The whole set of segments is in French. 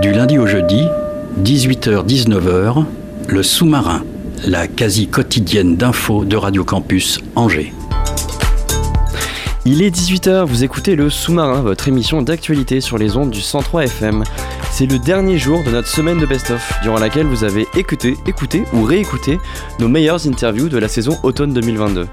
Du lundi au jeudi, 18h-19h, le sous-marin, la quasi quotidienne d'infos de Radio Campus Angers. Il est 18h, vous écoutez le Sous-Marin, votre émission d'actualité sur les ondes du 103 FM. C'est le dernier jour de notre semaine de best-of, durant laquelle vous avez écouté, écouté ou réécouté nos meilleures interviews de la saison automne 2022.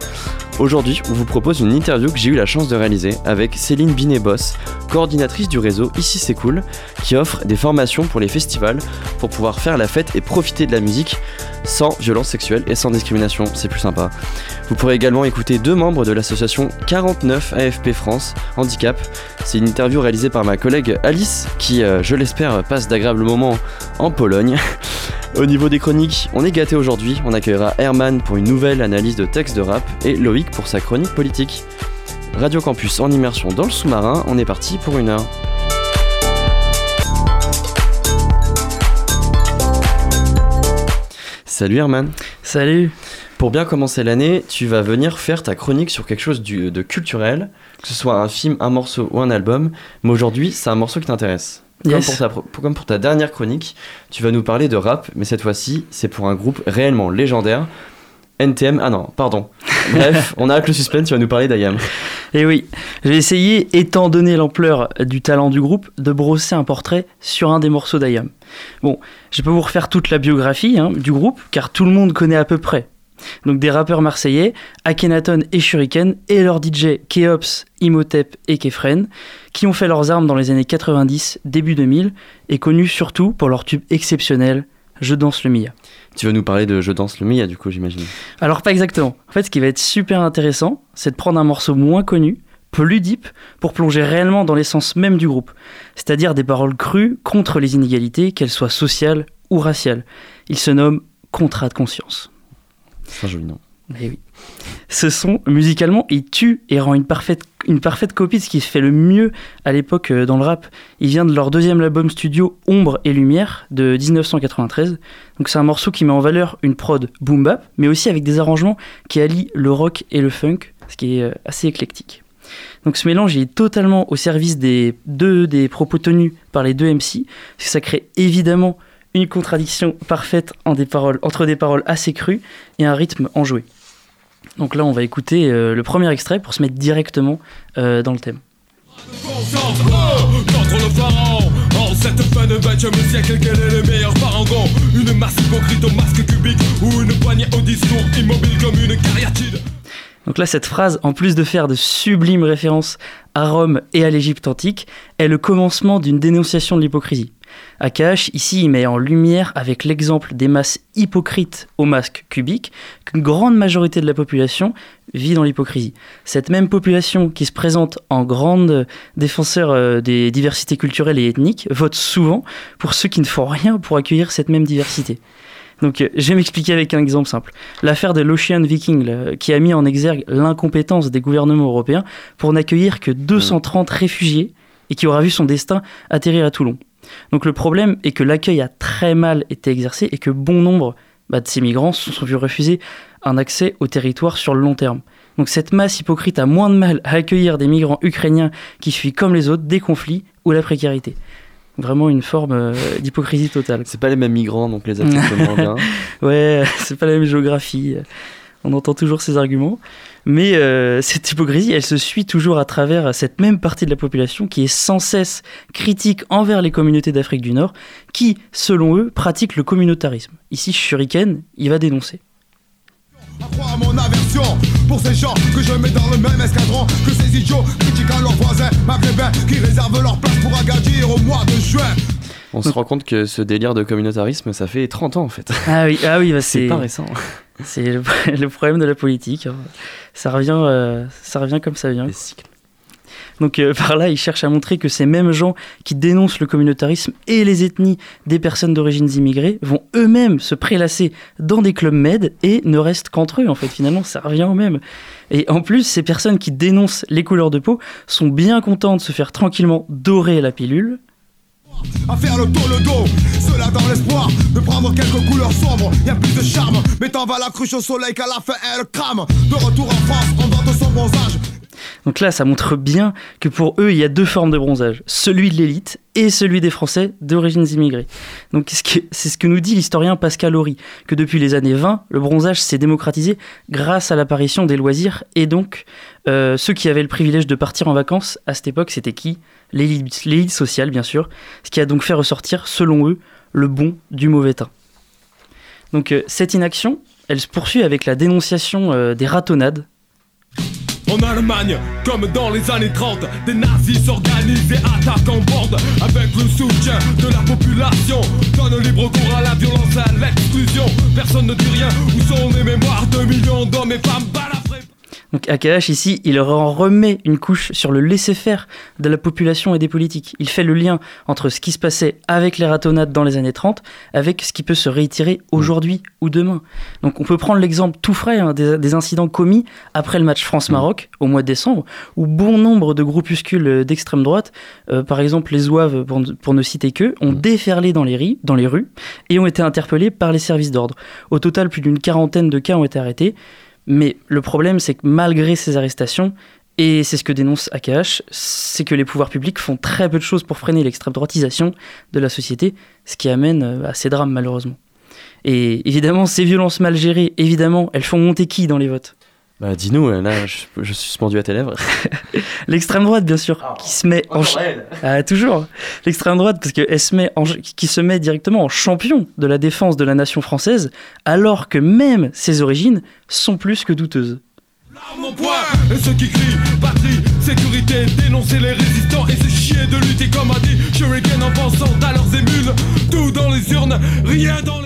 Aujourd'hui, on vous propose une interview que j'ai eu la chance de réaliser avec Céline Binet-Boss, coordinatrice du réseau Ici c'est cool, qui offre des formations pour les festivals pour pouvoir faire la fête et profiter de la musique sans violence sexuelle et sans discrimination, c'est plus sympa. Vous pourrez également écouter deux membres de l'association 49 AFP France Handicap. C'est une interview réalisée par ma collègue Alice qui, euh, je l'espère, passe d'agréables moments en Pologne. Au niveau des chroniques, on est gâté aujourd'hui. On accueillera Herman pour une nouvelle analyse de texte de rap et Loïc pour sa chronique politique. Radio Campus en immersion dans le sous-marin, on est parti pour une heure. Salut Herman. Salut. Pour bien commencer l'année, tu vas venir faire ta chronique sur quelque chose du- de culturel, que ce soit un film, un morceau ou un album. Mais aujourd'hui, c'est un morceau qui t'intéresse. Comme, Yes. pour ta, pro- comme pour ta dernière chronique, tu vas nous parler de rap, mais cette fois-ci, c'est pour un groupe réellement légendaire. NTM, ah non, pardon. Bref, on arrête le suspense, tu vas nous parler d'Ayam. Et Eh oui, j'ai essayé, étant donné l'ampleur du talent du groupe, de brosser un portrait sur un des morceaux d'Ayam. Bon, je peux vous refaire toute la biographie hein, du groupe, car tout le monde connaît à peu près. Donc des rappeurs marseillais, Akhenaton et Shuriken, et leurs DJ Keops, Imhotep et Kefren, qui ont fait leurs armes dans les années 90, début 2000, et connus surtout pour leur tube exceptionnel Je danse le Mia. Tu vas nous parler de Je danse le Mia, du coup, j'imagine. Alors pas exactement. En fait, ce qui va être super intéressant, c'est de prendre un morceau moins connu, plus deep, pour plonger réellement dans l'essence même du groupe. C'est-à-dire des paroles crues contre les inégalités, qu'elles soient sociales ou raciales. Il se nomme Contrat de conscience. C'est un joli nom. Eh oui. Ce son, musicalement, il tue et rend une parfaite, copie de ce qui se fait le mieux à l'époque euh, dans le rap. Il vient de leur deuxième album studio Ombre et Lumière de 1993. Donc c'est un morceau qui met en valeur une prod boom bap, mais aussi avec des arrangements qui allient le rock et le funk, ce qui est euh, assez éclectique. Donc ce mélange est totalement au service des deux des propos tenus par les deux MC, parce que ça crée évidemment une contradiction parfaite entre des paroles assez crues et un rythme enjoué. Donc là, on va écouter euh, le premier extrait pour se mettre directement euh, dans le thème. Conscience, contre le pharaon En cette fin de 20 siècle, quel est le meilleur parangon? Une masse hypocrite au masque cubique Ou une poignée au discours immobile comme une cariatide Donc là, cette phrase, en plus de faire de sublimes références à Rome et à l'Égypte antique, est le commencement d'une dénonciation de l'hypocrisie. Akash, ici, il met en lumière avec l'exemple des masses hypocrites au masque cubique qu'une grande majorité de la population vit dans l'hypocrisie. Cette même population qui se présente en grande défenseur euh, des diversités culturelles et ethniques vote souvent pour ceux qui ne font rien pour accueillir cette même diversité. Donc, euh, je vais m'expliquer avec un exemple simple. L'affaire de l'Ocean Viking, qui a mis en exergue l'incompétence des gouvernements européens pour n'accueillir que 230 réfugiés et qui aura vu son destin atterrir à Toulon. Donc, le problème est que l'accueil a très mal été exercé et que bon nombre bah, de ces migrants se sont vus refuser un accès au territoire sur le long terme. Donc, cette masse hypocrite a moins de mal à accueillir des migrants ukrainiens qui fuient comme les autres des conflits ou la précarité. Vraiment une forme euh, d'hypocrisie totale. C'est pas les mêmes migrants, donc les accepte moins bien. Ouais, c'est pas la même géographie. On entend toujours ces arguments. Mais euh, cette hypocrisie, elle se suit toujours à travers cette même partie de la population qui est sans cesse critique envers les communautés d'Afrique du Nord, qui, selon eux, pratiquent le communautarisme. Ici, Shuriken, il va dénoncer. On se rend compte que ce délire de communautarisme, ça fait 30 ans en fait. Ah oui, ah oui bah C'est pas récent. c'est le, le problème de la politique. hein. Ça revient, euh, ça revient comme ça vient. Les cycles. Donc euh, par là, il cherche à montrer que ces mêmes gens qui dénoncent le communautarisme et les ethnies des personnes d'origine immigrées vont eux-mêmes se prélasser dans des clubs med et ne restent qu'entre eux. En fait, finalement, ça revient au même. Et en plus, ces personnes qui dénoncent les couleurs de peau sont bien contentes de se faire tranquillement dorer la pilule. À faire le tour le dos, cela dans l'espoir de prendre quelques couleurs sombres. Y a plus de charme, mais t'en vas la cruche au soleil qu'à la fin elle crame. De retour en France, on vante son bronzage. Donc là, ça montre bien que pour eux, il y a deux formes de bronzage, celui de l'élite et celui des Français d'origine immigrées. Donc c'est ce que nous dit l'historien Pascal Horry, que depuis les années 20, le bronzage s'est démocratisé grâce à l'apparition des loisirs, et donc euh, ceux qui avaient le privilège de partir en vacances à cette époque, c'était qui? L'élite sociale, bien sûr, ce qui a donc fait ressortir, selon eux, le bon du mauvais teint. Donc euh, cette inaction, elle se poursuit avec la dénonciation euh, des ratonnades en Allemagne, comme dans les années 30, des nazis s'organisent et attaquent en bande avec le soutien de la population. Donne libre cours à la violence à l'exclusion. Personne ne dit rien, où sont les mémoires de millions d'hommes et femmes balafrés donc AKH ici, il en remet une couche sur le laisser-faire de la population et des politiques. Il fait le lien entre ce qui se passait avec les ratonnades dans les années 30 avec ce qui peut se réitérer aujourd'hui ou demain. Donc on peut prendre l'exemple tout frais hein, des, incidents commis après le match France-Maroc au mois de décembre, où bon nombre de groupuscules d'extrême droite, euh, par exemple les Zouaves pour, ne citer que, ont mm. déferlé dans les, dans les rues et ont été interpellés par les services d'ordre. Au total, plus d'une quarantaine de cas ont été arrêtés. Mais le problème, c'est que malgré ces arrestations, et c'est ce que dénonce AKH, c'est que les pouvoirs publics font très peu de choses pour freiner l'extrême droitisation de la société, ce qui amène euh, à ces drames malheureusement. Et évidemment, ces violences mal gérées, évidemment, elles font monter qui dans les votes? Bah dis-nous, euh, là je, suis suspendu à tes lèvres. L'extrême droite bien sûr, qui se met en... Ah, toujours L'extrême droite parce qu'elle se met en... qui se met directement en champion de la défense de la nation française, alors que même ses origines sont plus que douteuses. L'arme au et ceux qui crient patrie, sécurité, dénoncer les résistants et se chier de lutter comme a dit Shuriken en pensant à leurs émules, tout dans les urnes, rien dans les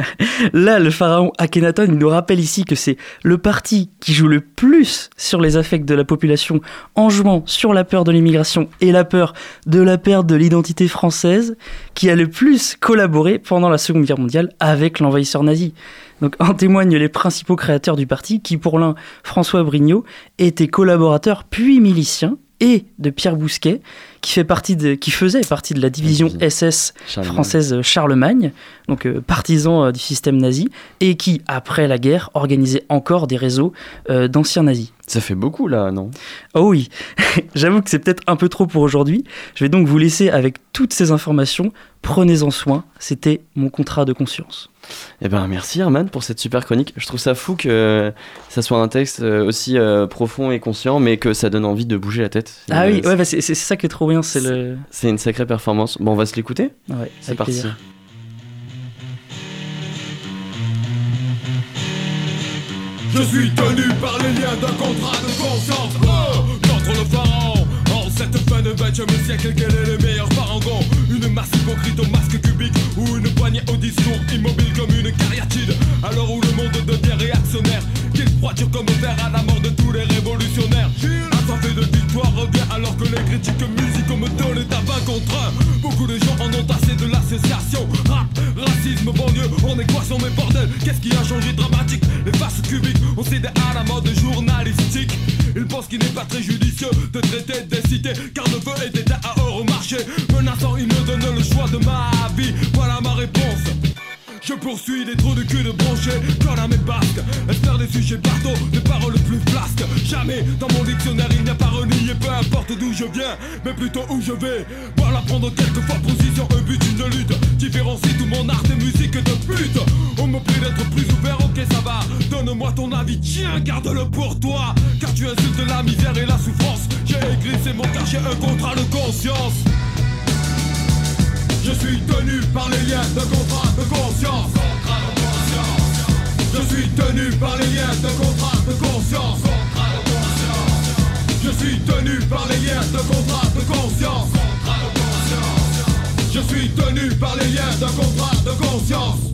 Là, le pharaon Akhenaton, nous rappelle ici que c'est le parti qui joue le plus sur les affects de la population en jouant sur la peur de l'immigration et la peur de la perte de l'identité française, qui a le plus collaboré pendant la Seconde Guerre mondiale avec l'envahisseur nazi. Donc en témoignent les principaux créateurs du parti, qui pour l'un, François Brignot, était collaborateur puis milicien, et de Pierre Bousquet, qui, fait partie de, qui faisait partie de la division SS française Charlemagne, donc euh, partisan euh, du système nazi, et qui, après la guerre, organisait encore des réseaux euh, d'anciens nazis. Ça fait beaucoup là, non? Oh oui, j'avoue que c'est peut-être un peu trop pour aujourd'hui. Je vais donc vous laisser avec toutes ces informations. Prenez-en soin, c'était mon contrat de conscience. Eh ben merci Herman pour cette super chronique. Je trouve ça fou que ça soit un texte euh, aussi euh, profond et conscient, mais que ça donne envie de bouger la tête. Ah oui, ouais, bah, c'est ça qui est trop bien, c'est le. C'est une sacrée performance. Bon, on va se l'écouter. Ouais, c'est parti. Je suis tenu par les liens d'un contrat de conscience. Oh, contre le pharaon, en cette fin de 20 siècle, quel est le meilleur parangon Une masse hypocrite au au discours immobile comme une cariatide. Alors où le monde devient réactionnaire, qu'il froidure comme fer à la mort de tous les révolutionnaires. Assoiffé de victoire revient alors que les critiques musicaux me donnent à 20 contre 1. Beaucoup de gens en ont assez de l'association. Rap, racisme, banlieue, en équation, mais bordel, qu'est-ce qui a changé dramatique? Les faces cubiques, on cède à la mode journalistique. Ils pensent qu'il n'est pas très judicieux de traiter des cités, car le feu est éteint à au marché. Menaçant, il me donne le choix de ma vie. Voilà ma réponse. Je poursuis des trous de cul de branchés Quand à mes basques Espère des sujets bateaux, des paroles plus flasques. Jamais dans mon dictionnaire il n'y a pas renié Peu importe d'où je viens, mais plutôt où je vais. Voilà prendre quelquefois position, un but, une lutte. Différencie tout mon art et musique de pute. On me prie d'être plus ouvert, ok ça va. Donne-moi ton avis, tiens, garde-le pour toi. Car tu insultes la misère et la souffrance. J'ai écrit, c'est mon car j'ai un contrat de conscience je suis tenu par les liens de contrat de conscience. Je suis tenu par les liens de contrat de conscience. Je suis tenu par les liens de contrat de conscience. Je suis tenu par les liens de contrat de conscience.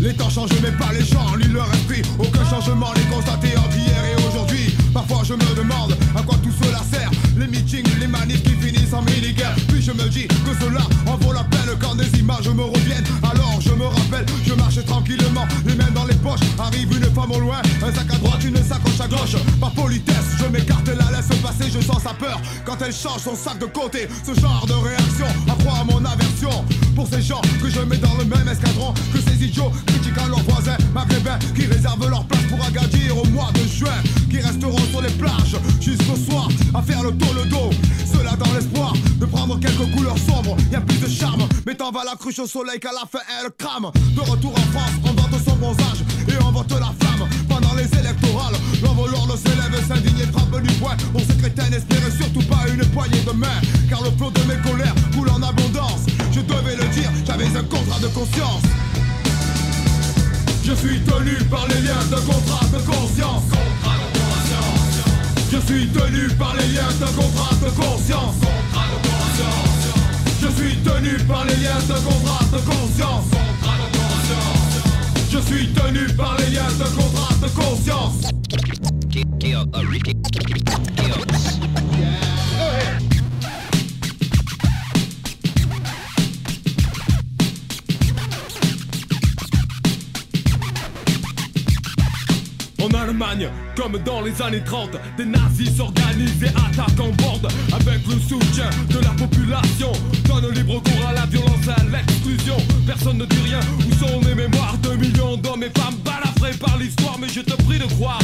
L'état temps change mais pas les gens, lis leur esprit Aucun changement n'est constaté entre hier et aujourd'hui Parfois je me demande à quoi tout cela sert Les meetings, les manifs qui finissent en mini-guerre. Puis je me dis que cela en vaut la peine quand des images me reviennent. Alors je me rappelle, je marche tranquillement, les mains dans les poches. Arrive une femme au loin, un sac à droite, une sacoche à gauche. Par politesse, je m'écarte, la laisse passer, je sens sa peur. Quand elle change son sac de côté, ce genre de réaction accroît mon aversion. Pour ces gens que je mets dans le même escadron Que ces idiots critiquant leurs voisins maghrébins Qui réservent leur place pour Agadir au mois de juin Qui resteront sur les plages jusqu'au soir à faire le le dos. Cela dans l'espoir de prendre quelques couleurs sombres. Y a plus de charme, mais t'en va la cruche au soleil qu'à la fin elle crame. De retour en France, on vante son bronzage et on vote la flamme. Pendant les électorales, l'envoleur s'élève, s'indigne et frappe du poing. On se crétin, n'espérait surtout pas une poignée de main Car le flot de mes colères coule en abondance. Je devais le dire, j'avais un contrat de conscience. Je suis tenu par les liens de. Contrat de conscience. Je suis tenu par les liens de contrat de conscience. Contrat de conscience. Je suis tenu par les liens de conscience. Contrat de conscience. Je suis tenu par les liens de contrat de conscience. En Allemagne, comme dans les années 30, des nazis s'organisent et attaquent en bande avec le soutien de la population. Donne libre cours à la violence et à l'exclusion. Personne ne dit rien, où sont les mémoires de millions d'hommes et femmes balafrés par l'histoire, mais je te prie de croire.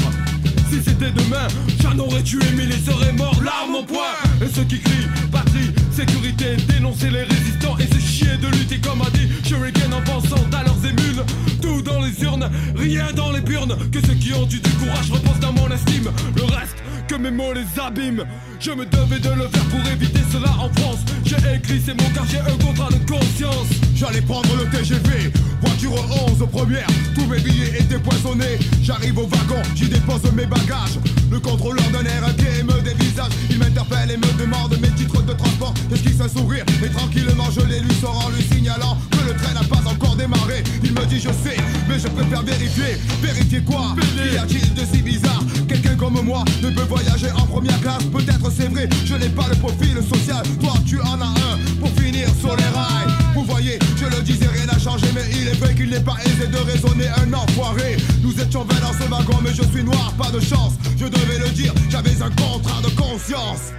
Si c'était demain, j'en aurais tué mille et serais mort, l'arme au poing. Et ceux qui crient patrie, sécurité, dénoncer les résistants et se chier de lutter comme a dit Shuriken en pensant à leurs émules. Tout dans les urnes, rien dans les burnes. Que ceux qui ont eu du courage reposent dans mon estime. Le reste, que mes mots les abîment. Je me devais de le faire pour éviter cela en France. J'ai écrit ces mots car j'ai un contrat de conscience. J'allais prendre le TGV, voiture 11 première, tous mes billets étaient poisonnés. J'arrive au wagon, j'y dépose mes bagages. Le contrôleur d'un air inquiet me dévisage. Il m'interpelle et me demande mes titres de transport. J'esquisse un sourire et tranquillement je les lui sors en lui signalant que le train n'a pas encore démarré. Il me dit je sais, mais je préfère vérifier. Vérifier quoi? Y a-t-il de si bizarre? Quelqu'un comme moi ne peut voyager en première classe. Peut-être c'est vrai, je n'ai pas le profil social. Toi tu en as un pour finir sur les rails. Vous voyez, je le disais, rien n'a changé, mais il est vrai qu'il n'est pas aisé de raisonner un enfoiré. Nous étions 20 dans ce wagon, mais je suis noir, pas de chance. Je devais le dire, j'avais un contrat de conscience.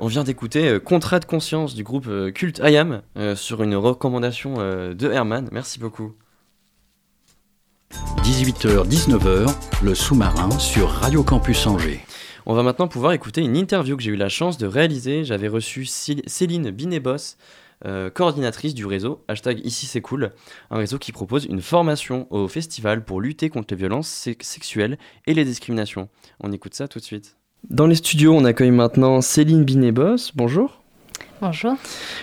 On vient d'écouter euh, Contrat de conscience du groupe euh, Culte IAM euh, sur une recommandation euh, de Herman. Merci beaucoup. 18h-19h, le sous-marin sur Radio Campus Angers. On va maintenant pouvoir écouter une interview que j'ai eu la chance de réaliser. J'avais reçu Cél- Céline Binébos, euh, coordinatrice du réseau hashtag Ici c'est cool, un réseau qui propose une formation au festival pour lutter contre les violences se- sexuelles et les discriminations. On écoute ça tout de suite. Dans les studios, on accueille maintenant Céline Binébos. Bonjour. Bonjour.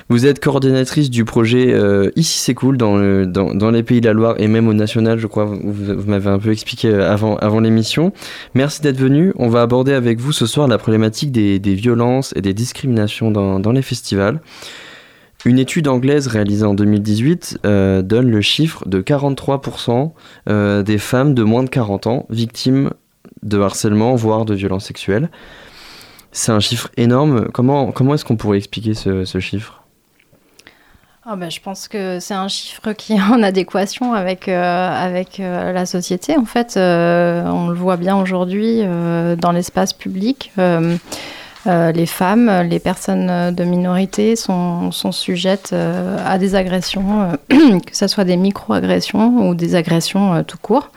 Vous êtes coordinatrice du projet euh, Ici c'est cool dans, dans, les pays de la Loire et même au national, je crois. Vous, vous m'avez un peu expliqué euh, avant, avant l'émission. Merci d'être venu. On va aborder avec vous ce soir la problématique des, des violences et des discriminations dans, dans les festivals. Une étude anglaise réalisée en 2018 euh, donne le chiffre de 43% euh, des femmes de moins de 40 ans victimes de harcèlement, voire de violences sexuelles. C'est un chiffre énorme. Comment, comment est-ce qu'on pourrait expliquer ce, ce chiffre? Bah, je pense que c'est un chiffre qui est en adéquation avec, euh, avec euh, la société. En fait, euh, on le voit bien aujourd'hui dans l'espace public. les femmes, les personnes de minorité sont, sont sujettes à des agressions, que ce soit des micro-agressions ou des agressions tout court.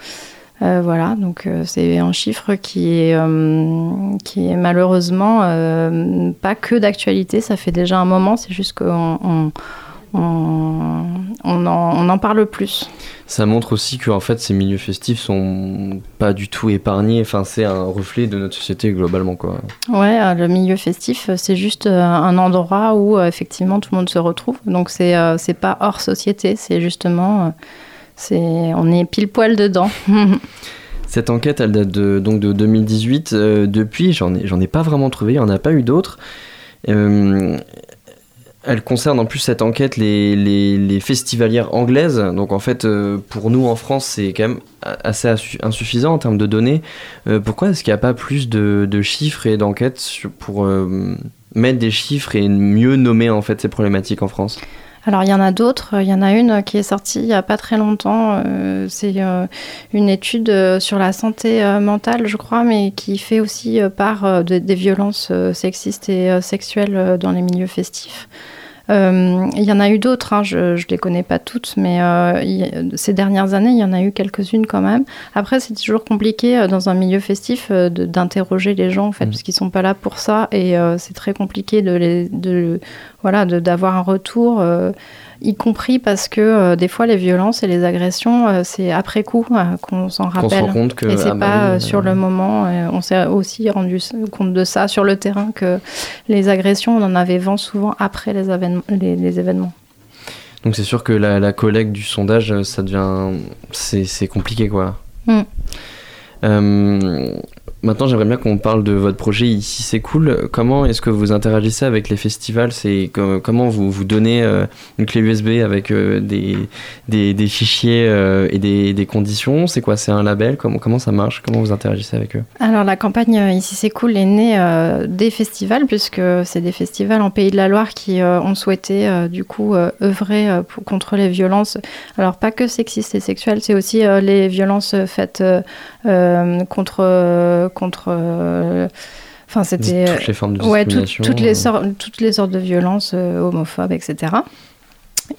Euh, voilà, donc euh, c'est un chiffre qui est, euh, qui est malheureusement pas que d'actualité, ça fait déjà un moment, c'est juste qu'on on, on, on en, on en parle plus. Ça montre aussi que en fait, ces milieux festifs sont pas du tout épargnés. Enfin, c'est un reflet de notre société globalement, quoi. Ouais, le milieu festif, c'est juste un endroit où effectivement tout le monde se retrouve. Donc c'est pas hors société, c'est justement, on est pile poil dedans. Cette enquête, elle date de, donc de 2018. Euh, depuis, j'en ai, ai pas vraiment trouvé, il n'y en a pas eu d'autres. Euh, elle concerne en plus cette enquête les, festivalières anglaises. Donc en fait, euh, pour nous en France, c'est quand même assez insuffisant en termes de données. Pourquoi est-ce qu'il n'y a pas plus de, de chiffres et d'enquêtes pour mettre des chiffres et mieux nommer en fait ces problématiques en France? Alors il y en a d'autres. Il y en a une qui est sortie il n'y a pas très longtemps. Euh, c'est euh, une étude euh, sur la santé mentale, je crois, mais qui fait aussi part de- des violences sexistes et sexuelles dans les milieux festifs. Euh, il y en a eu d'autres, hein, je ne les connais pas toutes, mais euh, y ces dernières années, il y en a eu quelques-unes quand même. Après, c'est toujours compliqué euh, dans un milieu festif d'interroger les gens, en fait, Mhm. parce qu'ils sont pas là pour ça, et c'est très compliqué de les, de, voilà, de- d'avoir un retour, y compris parce que euh, des fois, les violences et les agressions, euh, c'est après coup euh, qu'on s'en se rappelle. rend compte que Et c'est ah bah pas sur le moment. on s'est aussi rendu compte de ça sur le terrain que les agressions, on en avait vent souvent après les, événements- les, les événements. Donc c'est sûr que la, la collecte du sondage, ça devient, c'est c'est compliqué quoi. Mm. Maintenant, j'aimerais bien qu'on parle de votre projet ici, c'est cool. Comment est-ce que vous interagissez avec les festivals? C'est com- comment vous donnez euh, une clé USB avec euh, des, fichiers euh, et des, conditions? C'est quoi? C'est un label? Comment, ça marche? Comment vous interagissez avec eux? Alors la campagne Ici c'est cool est née des festivals puisque c'est des festivals en Pays de la Loire qui ont souhaité du coup œuvrer pour- contre les violences. Alors pas que sexistes et sexuelles, c'est aussi les violences faites contre euh, contre. euh, Enfin c'était Toutes les formes de Ouais, tout- toutes, les euh, sortes, toutes les sortes de violences euh, homophobes, etc.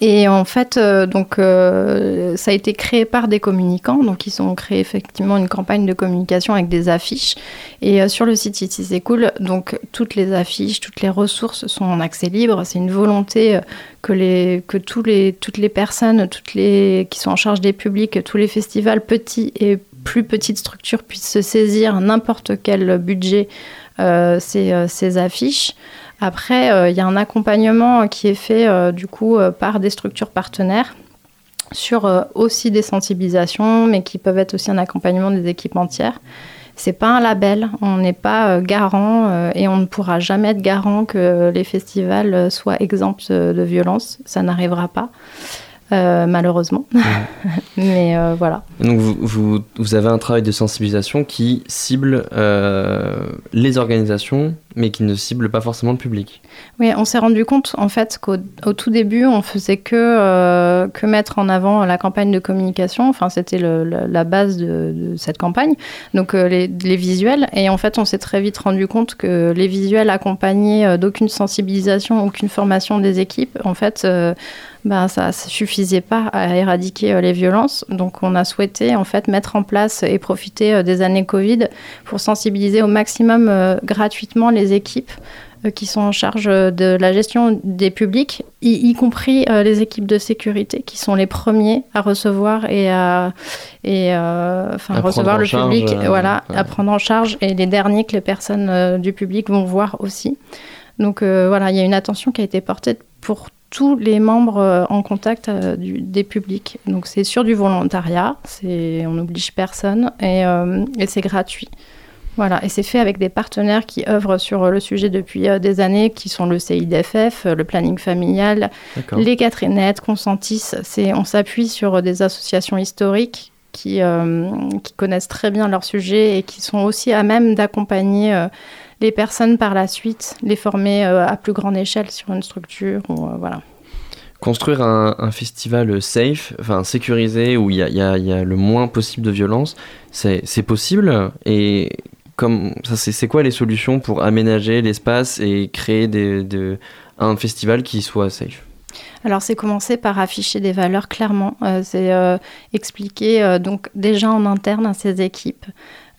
Et en fait, euh, donc, euh, ça a été créé par des communicants. Donc, ils ont créé effectivement une campagne de communication avec des affiches. Et euh, sur le site Ici c'est cool, donc toutes les affiches, toutes les ressources sont en accès libre. C'est une volonté euh, que, les, que tous les, toutes les personnes, toutes les qui sont en charge des publics, tous les festivals petits et plus petites structures puissent se saisir n'importe quel budget euh, ces, euh, ces affiches. Après, euh, il y a un accompagnement qui est fait du coup par des structures partenaires sur aussi des sensibilisations, mais qui peuvent être aussi un accompagnement des équipes entières. C'est pas un label, on n'est pas garant et on ne pourra jamais être garant que les festivals soient exempts de violence. Ça n'arrivera pas, euh, malheureusement. mais euh, voilà. Donc vous, vous, vous avez un travail de sensibilisation qui cible euh, les organisations, mais qui ne cible pas forcément le public. Oui, on s'est rendu compte en fait qu'au au tout début, on faisait que, que mettre en avant la campagne de communication. Enfin, c'était la base de, de cette campagne, donc les, les visuels. Et en fait, on s'est très vite rendu compte que les visuels accompagnés d'aucune sensibilisation, aucune formation des équipes, en fait, ben, ça ne suffisait pas à éradiquer euh, les violences. Donc, on a souhaité en fait mettre en place et profiter euh, des années Covid pour sensibiliser au maximum euh, gratuitement les équipes qui sont en charge de la gestion des publics, y, y compris euh, les équipes de sécurité, qui sont les premiers à recevoir et à et, euh, recevoir le charge, public, euh, voilà, ouais. à prendre en charge, et les derniers que les personnes du public vont voir aussi. Donc voilà, il y a une attention qui a été portée pour tous les membres euh, en contact euh, du- des publics. Donc c'est sur du volontariat, c'est on n'oblige personne et, euh, et c'est gratuit. Voilà, et c'est fait avec des partenaires qui œuvrent sur le sujet depuis euh, des années, qui sont le CIDFF, le planning familial, les Catherinettes, Consentis. C'est, on s'appuie sur des associations historiques qui, qui connaissent très bien leur sujet et qui sont aussi à même d'accompagner les personnes par la suite, les former euh, à plus grande échelle sur une structure. Ou, euh, voilà. Construire un, un festival safe, enfin sécurisé, où il y a, y y le moins possible de violence, c'est possible? Et comme ça, c'est c'est quoi les solutions pour aménager l'espace et créer des, de- un festival qui soit safe? Alors, c'est commencer par afficher des valeurs clairement. Euh, c'est euh, expliquer euh, donc déjà en interne à ces équipes.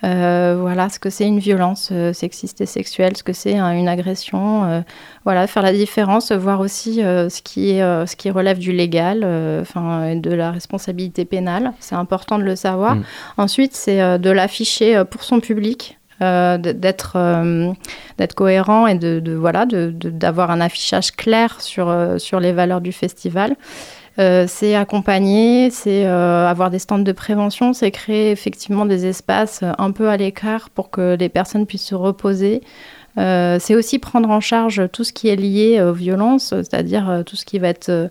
Euh, voilà ce que c'est une violence euh, sexiste et sexuelle, ce que c'est hein, une agression. euh, voilà, faire la différence, voir aussi ce, qui est, ce qui relève du légal, enfin, et de la responsabilité pénale. C'est important de le savoir. Mm. Ensuite, c'est de l'afficher pour son public. d'être d'être cohérent et de, de- voilà de- de- d'avoir un affichage clair sur, sur les valeurs du festival. Euh, c'est accompagner, c'est euh, avoir des stands de prévention, c'est créer effectivement des espaces euh, un peu à l'écart pour que les personnes puissent se reposer. C'est aussi prendre en charge tout ce qui est lié aux violences, c'est-à-dire tout ce qui va être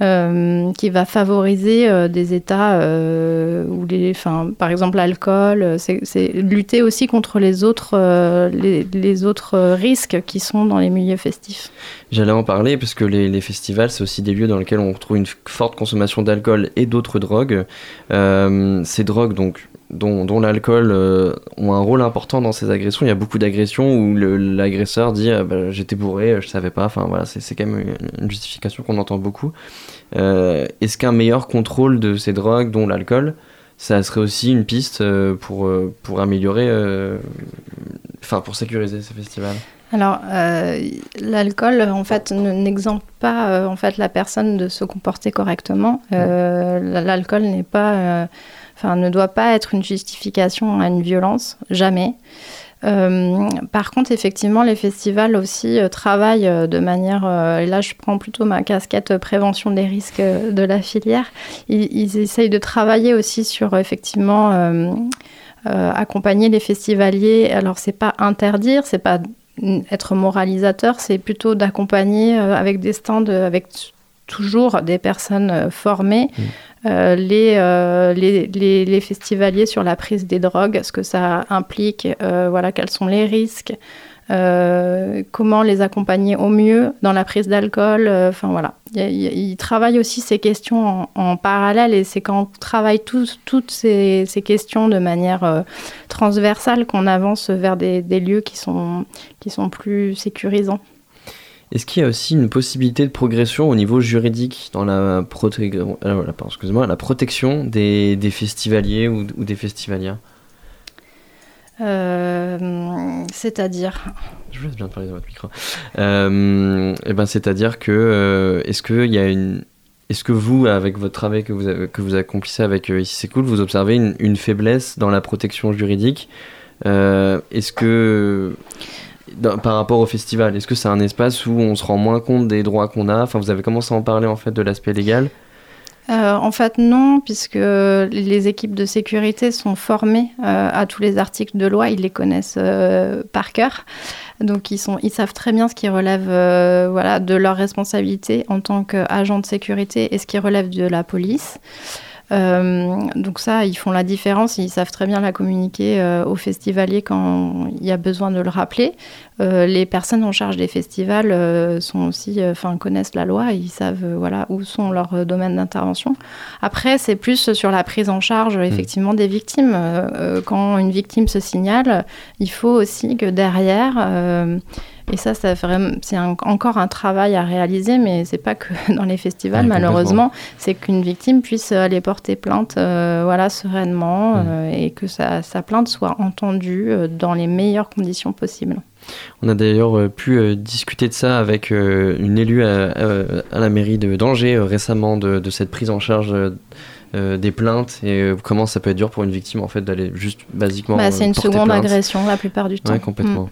euh, qui va favoriser euh, des états euh, où les, enfin, par exemple l'alcool, c'est lutter aussi contre les autres, les, autres risques qui sont dans les milieux festifs. J'allais en parler parce que les, festivals, c'est aussi des lieux dans lesquels on retrouve une forte consommation d'alcool et d'autres drogues. Ces drogues, donc, dont, dont l'alcool, euh, ont un rôle important dans ces agressions. Il y a beaucoup d'agressions où l'agresseur dit ah, bah, j'étais bourré, je savais pas. Enfin voilà, c'est quand même une, une justification qu'on entend beaucoup. Euh, Est-ce qu'un meilleur contrôle de ces drogues, dont l'alcool, ça serait aussi une piste euh, pour, euh, pour améliorer, euh, enfin pour sécuriser ces festivals Alors, euh, l'alcool, en fait, ne- n'exempte pas euh, en fait la personne de se comporter correctement. Euh, L'alcool n'est pas, enfin, ne doit pas être une justification à une violence, jamais. Euh, par contre, effectivement, les festivals aussi euh, travaillent euh, de manière, là je prends plutôt ma casquette prévention des risques de la filière, ils, essayent de travailler aussi sur effectivement accompagner les festivaliers. Alors c'est pas interdire, c'est pas être moralisateur, c'est plutôt d'accompagner avec des stands, avec toujours des personnes formées, euh, les, euh, les, les, les festivaliers sur la prise des drogues, ce que ça implique, euh, voilà, quels sont les risques, comment les accompagner au mieux dans la prise d'alcool. Enfin voilà, ils travaillent aussi ces questions en, parallèle et c'est quand on travaille toutes ces, ces questions de manière transversale qu'on avance vers des, des lieux qui sont, qui sont plus sécurisants. Est-ce qu'il y a aussi une possibilité de progression au niveau juridique dans la, euh, la protection des, des festivaliers ou, ou des festivalières Euh, C'est-à-dire? Je vous laisse bien parler dans votre micro. Euh, eh ben, c'est-à-dire que euh, est-ce que il y a une est-ce que vous, avec votre travail que vous, avez- que vous accomplissez avec Ici c'est cool, vous observez une, une faiblesse dans la protection juridique? Est-ce que, par rapport au festival, est-ce que c'est un espace où on se rend moins compte des droits qu'on a? Enfin, vous avez commencé à en parler en fait de l'aspect légal. Euh, en fait, non, puisque les équipes de sécurité sont formées euh, à tous les articles de loi, ils les connaissent euh, par cœur. Donc, ils, sont, ils savent très bien ce qui relève voilà, de leur responsabilité en tant qu'agent de sécurité et ce qui relève de la police. Euh, donc ça, ils font la différence, ils savent très bien la communiquer euh, aux festivaliers quand il y a besoin de le rappeler. Euh, les personnes en charge des festivals euh, sont aussi, euh, enfin, connaissent la loi, ils savent voilà où sont leurs domaines d'intervention. Après, c'est plus sur la prise en charge effectivement des victimes. Quand une victime se signale, il faut aussi que derrière, et ça, ça c'est encore un travail à réaliser, mais c'est pas que dans les festivals Ouais, malheureusement, c'est qu'une victime puisse aller porter plainte, euh, voilà, sereinement, Mm. euh, et que sa, sa plainte soit entendue euh, dans les meilleures conditions possibles. On a d'ailleurs euh, pu euh, discuter de ça avec euh, une élue à, à- à la mairie de d'Angers récemment de, de cette prise en charge euh, des plaintes et euh, comment ça peut être dur pour une victime en fait d'aller juste basiquement. Bah, c'est une porter seconde plainte. agression la plupart du temps. Ouais, complètement. Mm.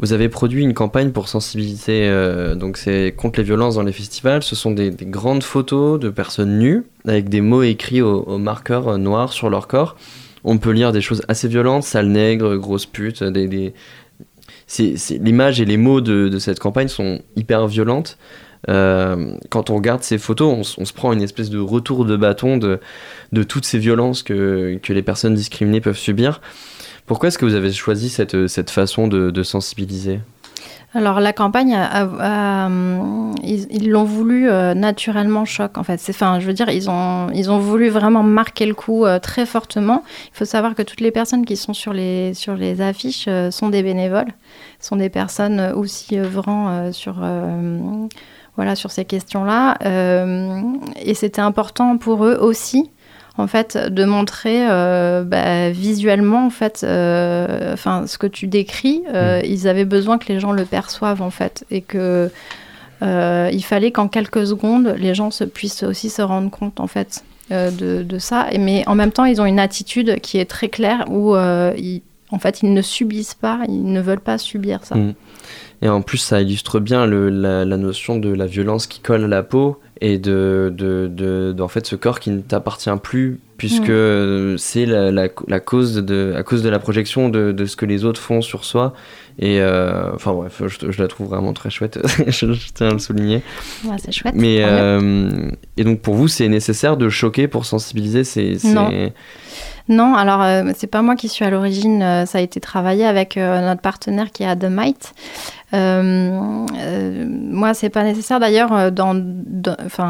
Vous avez produit une campagne pour sensibiliser, euh, donc c'est contre les violences dans les festivals. Ce sont des, des grandes photos de personnes nues avec des mots écrits au, au marqueur noir sur leur corps. On peut lire des choses assez violentes, sale nègre, grosse pute. Des, des... L'image et les mots de, cette campagne sont hyper violentes. Euh, quand on regarde ces photos, on, se prend une espèce de retour de bâton de, toutes ces violences que, les personnes discriminées peuvent subir. Pourquoi est-ce que vous avez choisi cette, façon de sensibiliser? Alors la campagne, hum, ils l'ont voulu euh, naturellement choc en fait. Enfin, je veux dire, ils ont, ils ont voulu vraiment marquer le coup euh, très fortement. Il faut savoir que toutes les personnes qui sont sur les, sur les affiches euh, sont des bénévoles, sont des personnes euh, aussi œuvrant euh, sur, euh, voilà, sur ces questions-là. Euh, et c'était important pour eux aussi en fait, de montrer euh, bah, visuellement, en fait, euh, enfin, ce que tu décris, euh, ils avaient besoin que les gens le perçoivent, en fait, et que il fallait qu'en quelques secondes, les gens se, puissent aussi se rendre compte, en fait, de, de ça. Et, mais en même temps, ils ont une attitude qui est très claire où, ils, en fait, ils ne subissent pas, ils ne veulent pas subir ça. Mm. Et en plus, ça illustre bien le, la, la notion de la violence qui colle à la peau et de, de, de, de- en fait, ce corps qui ne t'appartient plus puisque Mm. c'est la, la, la cause de, à cause de la projection de, de ce que les autres font sur soi. Et euh, enfin bref, je, je la trouve vraiment très chouette, je, je tiens à le souligner. Ouais, c'est chouette. Mais euh, et donc pour vous, c'est nécessaire de choquer pour sensibiliser. C'est c'est- Non. Non, alors euh, c'est pas moi qui suis à l'origine, euh, ça a été travaillé avec notre partenaire qui est The Might. Euh, moi, c'est pas nécessaire d'ailleurs. euh, Dans,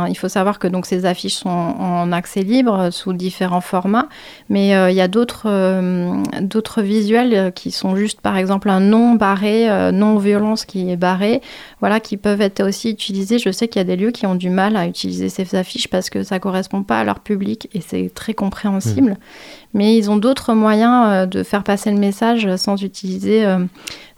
il faut savoir que donc ces affiches sont en accès libre euh, sous différents formats, mais euh, il y a d'autres euh, visuels euh, qui sont juste, par exemple, un nom barré, euh, non violence qui est barré, voilà, qui peuvent être aussi utilisés. Je sais qu'il y a des lieux qui ont du mal à utiliser ces affiches parce que ça correspond pas à leur public et c'est très compréhensible. Mais ils ont d'autres moyens euh, de faire passer le message euh, sans utiliser euh,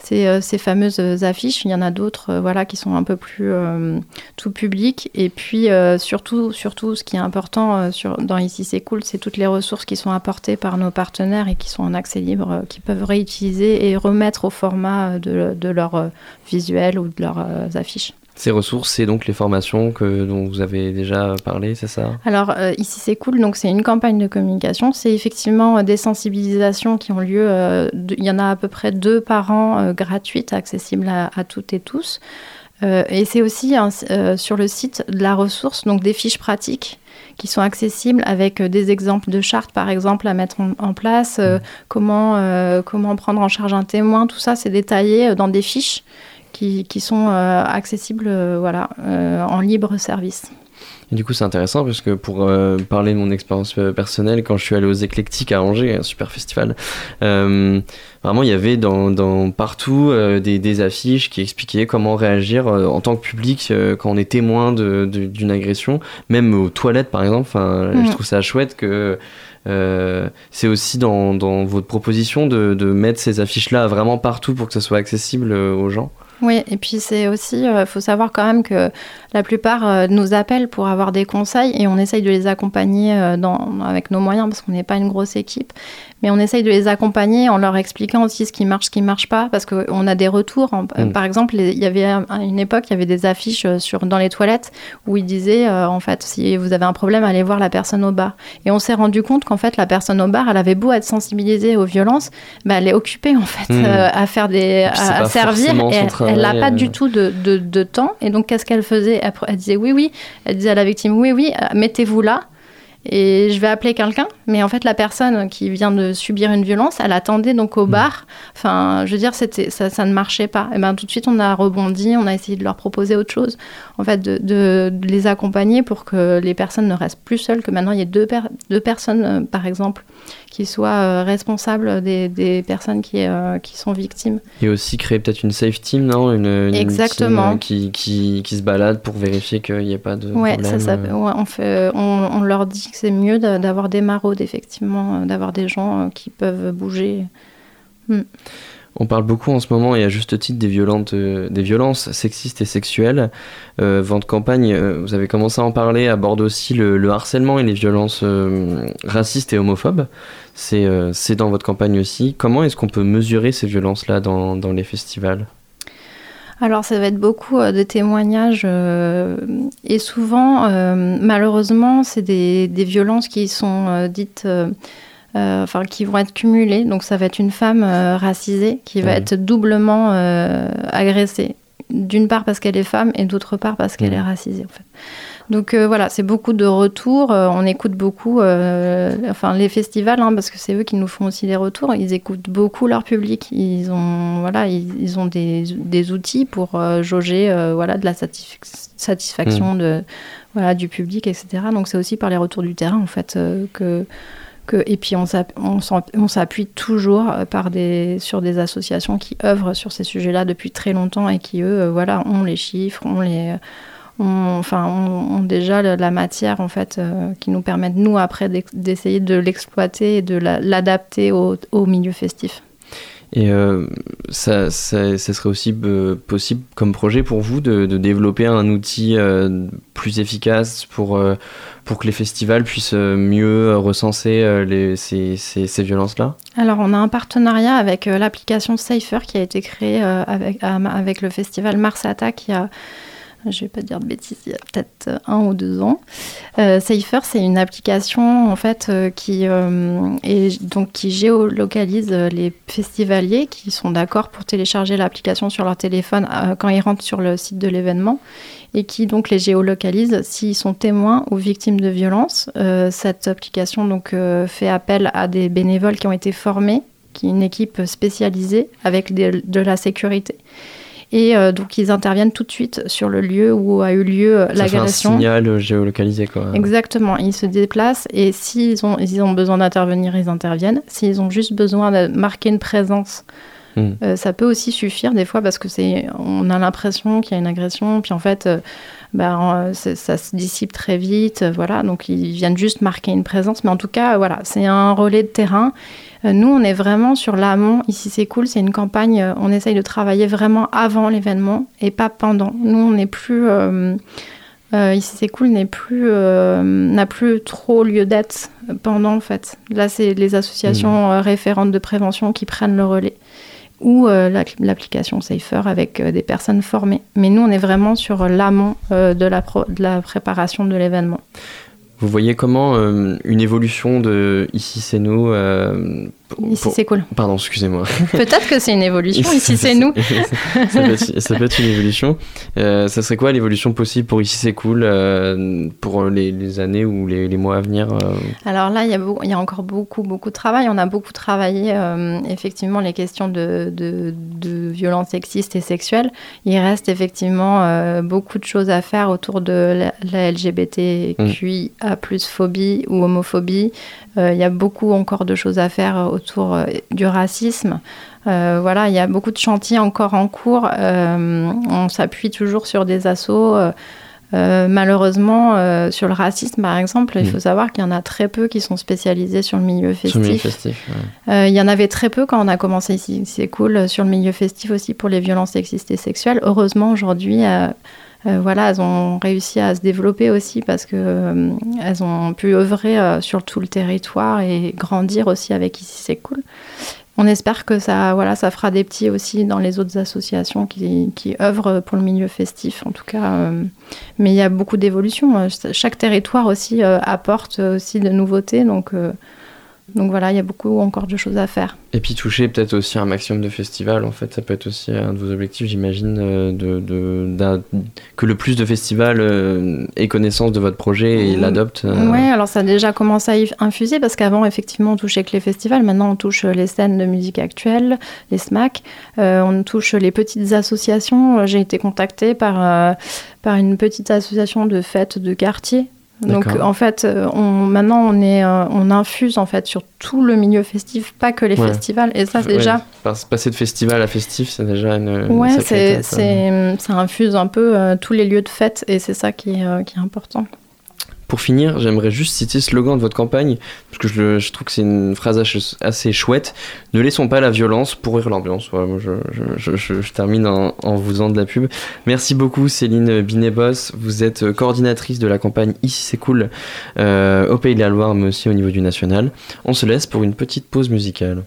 ces, euh, ces fameuses affiches. Il y en a d'autres euh, voilà, qui sont un peu plus euh, tout public. Et puis surtout, surtout, ce qui est important dans Ici c'est cool, c'est toutes les ressources qui sont apportées par nos partenaires et qui sont en accès libre, qui peuvent réutiliser et remettre au format de, de leurs visuels ou de leurs affiches. Ces ressources, c'est donc les formations que, dont vous avez déjà parlé, c'est ça? Alors euh, ici c'est cool, donc c'est une campagne de communication. C'est effectivement euh, des sensibilisations qui ont lieu. euh, de- Il y en a à peu près deux par an gratuites, accessibles à, à toutes et tous. Et c'est aussi sur le site de la ressource, donc des fiches pratiques qui sont accessibles avec des exemples de chartes, par exemple, à mettre en, en place, euh, comment, euh, comment prendre en charge un témoin, tout ça, c'est détaillé dans des fiches qui, qui sont euh, accessibles euh, voilà, euh, en libre service. Et du coup, c'est intéressant parce que pour euh, parler de mon expérience personnelle, quand je suis allé aux Éclectiques à Angers, un super festival, euh, vraiment, il y avait dans, dans partout euh, des, des affiches qui expliquaient comment réagir en tant que public quand on est témoin d'une agression, même aux toilettes par exemple. Enfin. Je trouve ça chouette que euh, c'est aussi dans, dans votre proposition de, de mettre ces affiches-là vraiment partout pour que ça soit accessible aux gens. Oui, et puis c'est aussi, il faut savoir quand même que la plupart euh, nous appellent pour avoir des conseils et on essaye de les accompagner euh, dans, avec nos moyens parce qu'on n'est pas une grosse équipe. Mais on essaye de les accompagner en leur expliquant aussi ce qui marche, ce qui marche pas, parce qu'on a des retours. En- Mm. Par exemple, il y avait à une époque, il y avait des affiches euh, sur, dans les toilettes où ils disaient, euh, en fait, si vous avez un problème, allez voir la personne au bar. Et on s'est rendu compte qu'en fait, la personne au bar, elle avait beau être sensibilisée aux violences, bah, elle est occupée en fait Mm. euh, à faire des, à, servir. Et elle- n'a pas euh. du tout de, de, de temps. Et donc, qu'est-ce qu'elle faisait? Elle, elle disait oui, oui. Elle disait à la victime oui, oui, euh, mettez-vous là. Et je vais appeler quelqu'un, mais en fait la personne qui vient de subir une violence, elle attendait donc au bar. Enfin, je veux dire, c'était ça, ça ne marchait pas. Et ben tout de suite on a rebondi, on a essayé de leur proposer autre chose, en fait de, de- de les accompagner pour que les personnes ne restent plus seules, que maintenant il y ait deux, per- deux personnes euh, par exemple qui soient euh, responsables des, des personnes qui, euh, qui sont victimes. Et aussi créer peut-être une safe team, non? Une, une Exactement. team, euh, qui, qui, qui se balade pour vérifier qu'il n'y ait pas de Ouais, problème. ça, ça- ouais, on, fait, on, on leur dit que c'est mieux d'a- d'avoir des maraudes, effectivement, d'avoir des gens qui peuvent bouger. On parle beaucoup en ce moment, et à juste titre, des, euh, violences sexistes et sexuelles. Euh, votre campagne, euh, vous avez commencé à en parler, aborde aussi le, le harcèlement et les violences euh, racistes et homophobes. C'est dans votre campagne aussi. Comment est-ce qu'on peut mesurer ces violences-là dans, dans les festivals? Alors, ça va être beaucoup de témoignages. et souvent, malheureusement, c'est des, violences qui sont dites. Euh, Enfin, qui vont être cumulées. Donc, ça va être une femme euh, racisée qui va être doublement euh, agressée. D'une part parce qu'elle est femme et d'autre part parce qu'elle est racisée, en fait. Donc euh, voilà, c'est beaucoup de retours. euh, on écoute beaucoup, euh, enfin les festivals, hein, parce que c'est eux qui nous font aussi les retours. Ils écoutent beaucoup leur public. Ils ont, voilà, ils, ils ont des, des outils pour jauger, voilà, de la satisf- satisfaction de, voilà, du public, etc. Donc c'est aussi par les retours du terrain, en fait, que et puis on s'appuie toujours euh, sur des associations qui œuvrent sur ces sujets-là depuis très longtemps et qui, eux, euh, voilà, ont les chiffres, ont ont déjà la, matière en fait, euh, qui nous permettent, nous, après, d'essayer de l'exploiter et de la- l'adapter au milieu festif. Et euh, ça, ça, serait aussi euh, possible comme projet pour vous de, développer un outil euh, plus efficace pour, pour que les festivals puissent mieux recenser les, ces, ces, ces violences-là? Alors, on a un partenariat avec l'application Safer qui a été créée avec, avec le festival Mars Attack y a, je vais pas dire de bêtises, il y a peut-être euh, un ou deux ans. Euh, Safer, c'est une application en fait euh, qui, euh, donc, qui géolocalise euh, les festivaliers qui sont d'accord pour télécharger l'application sur leur téléphone quand ils rentrent sur le site de l'événement et qui donc les géolocalise s'ils sont témoins ou victimes de violences. Cette application donc fait appel à des bénévoles qui ont été formés, qui une équipe spécialisée avec de la sécurité. Et euh, donc ils interviennent tout de suite sur le lieu où a eu lieu euh, fait un l'agression. signal euh, géolocalisé, quoi. Exactement, ils se déplacent et s'ils ont, ils ont besoin d'intervenir, ils interviennent. S'ils ont juste besoin de marquer une présence, Mm. euh, ça peut aussi suffire des fois parce que c'est, on a l'impression qu'il y a une agression, puis en fait, euh, c'est- ça se dissipe très vite, euh, voilà. Donc ils viennent juste marquer une présence, mais en tout cas, voilà, c'est un relais de terrain. Euh, nous, on est vraiment sur l'amont. Ici, c'est cool, c'est une campagne. euh, on essaye de travailler vraiment avant l'événement et pas pendant. Nous, on n'est plus euh, ici c'est cool n'est plus euh, n'a plus trop lieu d'être pendant en fait. Là c'est les associations euh, référentes de prévention qui prennent le relais ou la- l'application Safer avec des personnes formées. Mais nous on est vraiment sur l'amont de, la pro- de la préparation de l'événement. Vous voyez comment euh, une évolution de Ici c'est nous. Ici pour- c'est cool. Pardon, excusez-moi. Peut-être que c'est une évolution. Ici c'est nous. ça, peut être, ça peut être une évolution. Euh, ça serait quoi l'évolution possible pour Ici c'est cool euh, pour les, les années ou les, les mois à venir euh, Alors là, il y, a y encore beaucoup, beaucoup de travail. On a beaucoup travaillé, euh, effectivement, les questions de, de, de violences sexistes et sexuelles. Il reste effectivement beaucoup de choses à faire autour de la, la LGBTQIA plus phobie ou homophobie. Il y a beaucoup encore de choses à faire euh, autour euh, du racisme. Euh, voilà, il y a beaucoup de chantiers encore en cours. Euh, on s'appuie toujours sur des euh, euh, malheureusement, euh, sur le racisme, par exemple, il Mm. faut savoir qu'il y en a très peu qui sont spécialisés sur le milieu sur le milieu festif. ouais. Euh, il y en avait très peu quand on a commencé ici. C'est cool sur le milieu festif aussi pour les violences sexistes et sexuelles. Heureusement, aujourd'hui, voilà, elles ont réussi à se développer aussi parce que euh, elles ont pu œuvrer euh, sur tout le territoire et grandir aussi avec ici. C'est cool. On espère que ça, voilà, ça fera des petits aussi dans les autres associations qui, qui œuvrent pour le milieu festif, en tout cas. euh, mais il y a beaucoup d'évolutions. Euh, Chaque territoire aussi euh, apporte aussi de nouveautés, donc, euh, donc voilà, il y a beaucoup encore de choses à faire. Et puis toucher peut-être aussi un maximum de festivals, en fait, ça peut être aussi un de vos objectifs, j'imagine, euh, de, de, d'un- que le plus de festivals euh, aient connaissance de votre projet et Mm. l'adoptent. euh, Oui, alors ça a déjà commencé à y infuser parce qu'avant, effectivement, on touchait que les festivals. Maintenant, on touche les scènes de musique actuelle, les SMAC. Euh, on touche les petites associations. J'ai été contactée par, euh, par une petite association de fêtes de quartier. Donc en fait, euh, on, maintenant on est, euh, on infuse en fait sur tout le milieu festif, pas que les Ouais. festivals. Et ça Ouais, déjà, passer de festival à festif, c'est déjà une. ouais, hein. c'est, ça infuse un peu euh, tous les lieux de fête et c'est ça qui est, euh, qui est important. Pour finir, j'aimerais juste citer le slogan de votre campagne, parce que je, trouve que c'est une phrase assez chouette. Ne laissons pas la violence pourrir l'ambiance. Je, termine en, en vous faisant de la pub. Merci beaucoup Céline Binet-Boss. Vous êtes coordinatrice de la campagne Ici c'est cool euh, au Pays de la Loire, mais aussi au niveau du national. On se laisse pour une petite pause musicale.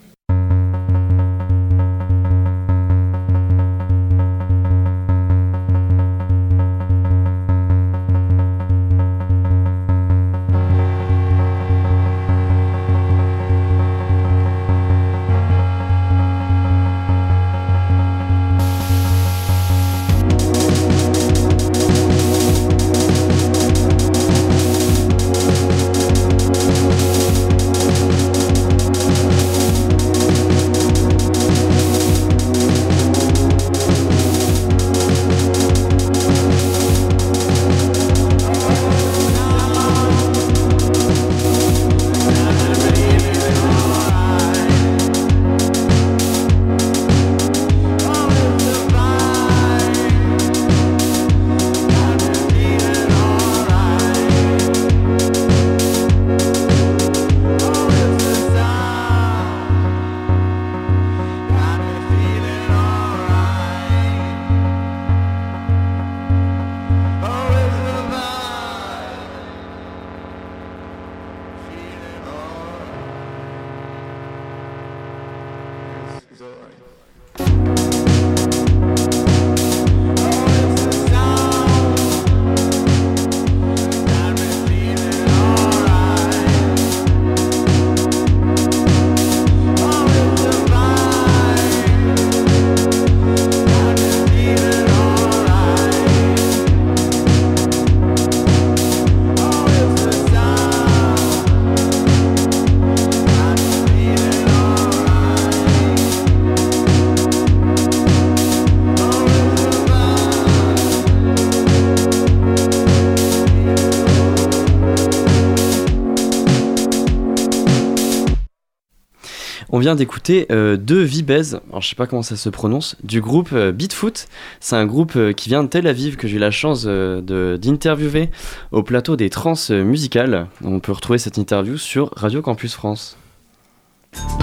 Vient d'écouter euh, deux Vibez, alors je sais pas comment ça se prononce, du groupe euh, Beatfoot. C'est un groupe euh, qui vient de Tel Aviv que j'ai eu la chance euh, de- d'interviewer au plateau des trans musicales. On peut retrouver cette interview sur Radio Campus France.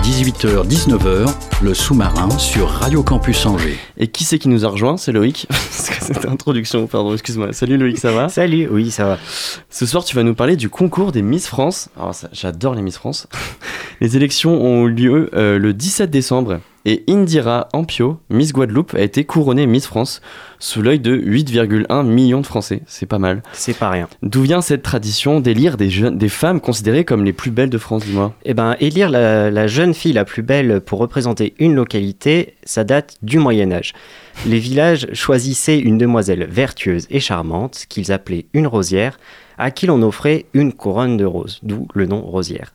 18h-19h, le sous-marin sur Radio Campus Angers. Et qui c'est qui nous a rejoint C'est Loïc. Parce que cette introduction, pardon, excuse-moi. Salut Loïc, ça va? Salut, oui, ça va. Ce soir, tu vas nous parler du concours des Miss France. Alors, ça, j'adore les Miss France. Les élections ont eu lieu euh, le 17 décembre et Indira Ampio, Miss Guadeloupe, a été couronnée Miss France sous l'œil de 8,1 millions de Français. C'est pas mal. C'est pas rien. D'où vient cette tradition d'élire des, jeunes, des femmes considérées comme les plus belles de France, dis-moi? Eh ben, élire la, la jeune fille la plus belle pour représenter une localité, ça date du Moyen Âge. Les villages choisissaient une demoiselle vertueuse et charmante, qu'ils appelaient une rosière, à qui l'on offrait une couronne de roses, d'où le nom rosière.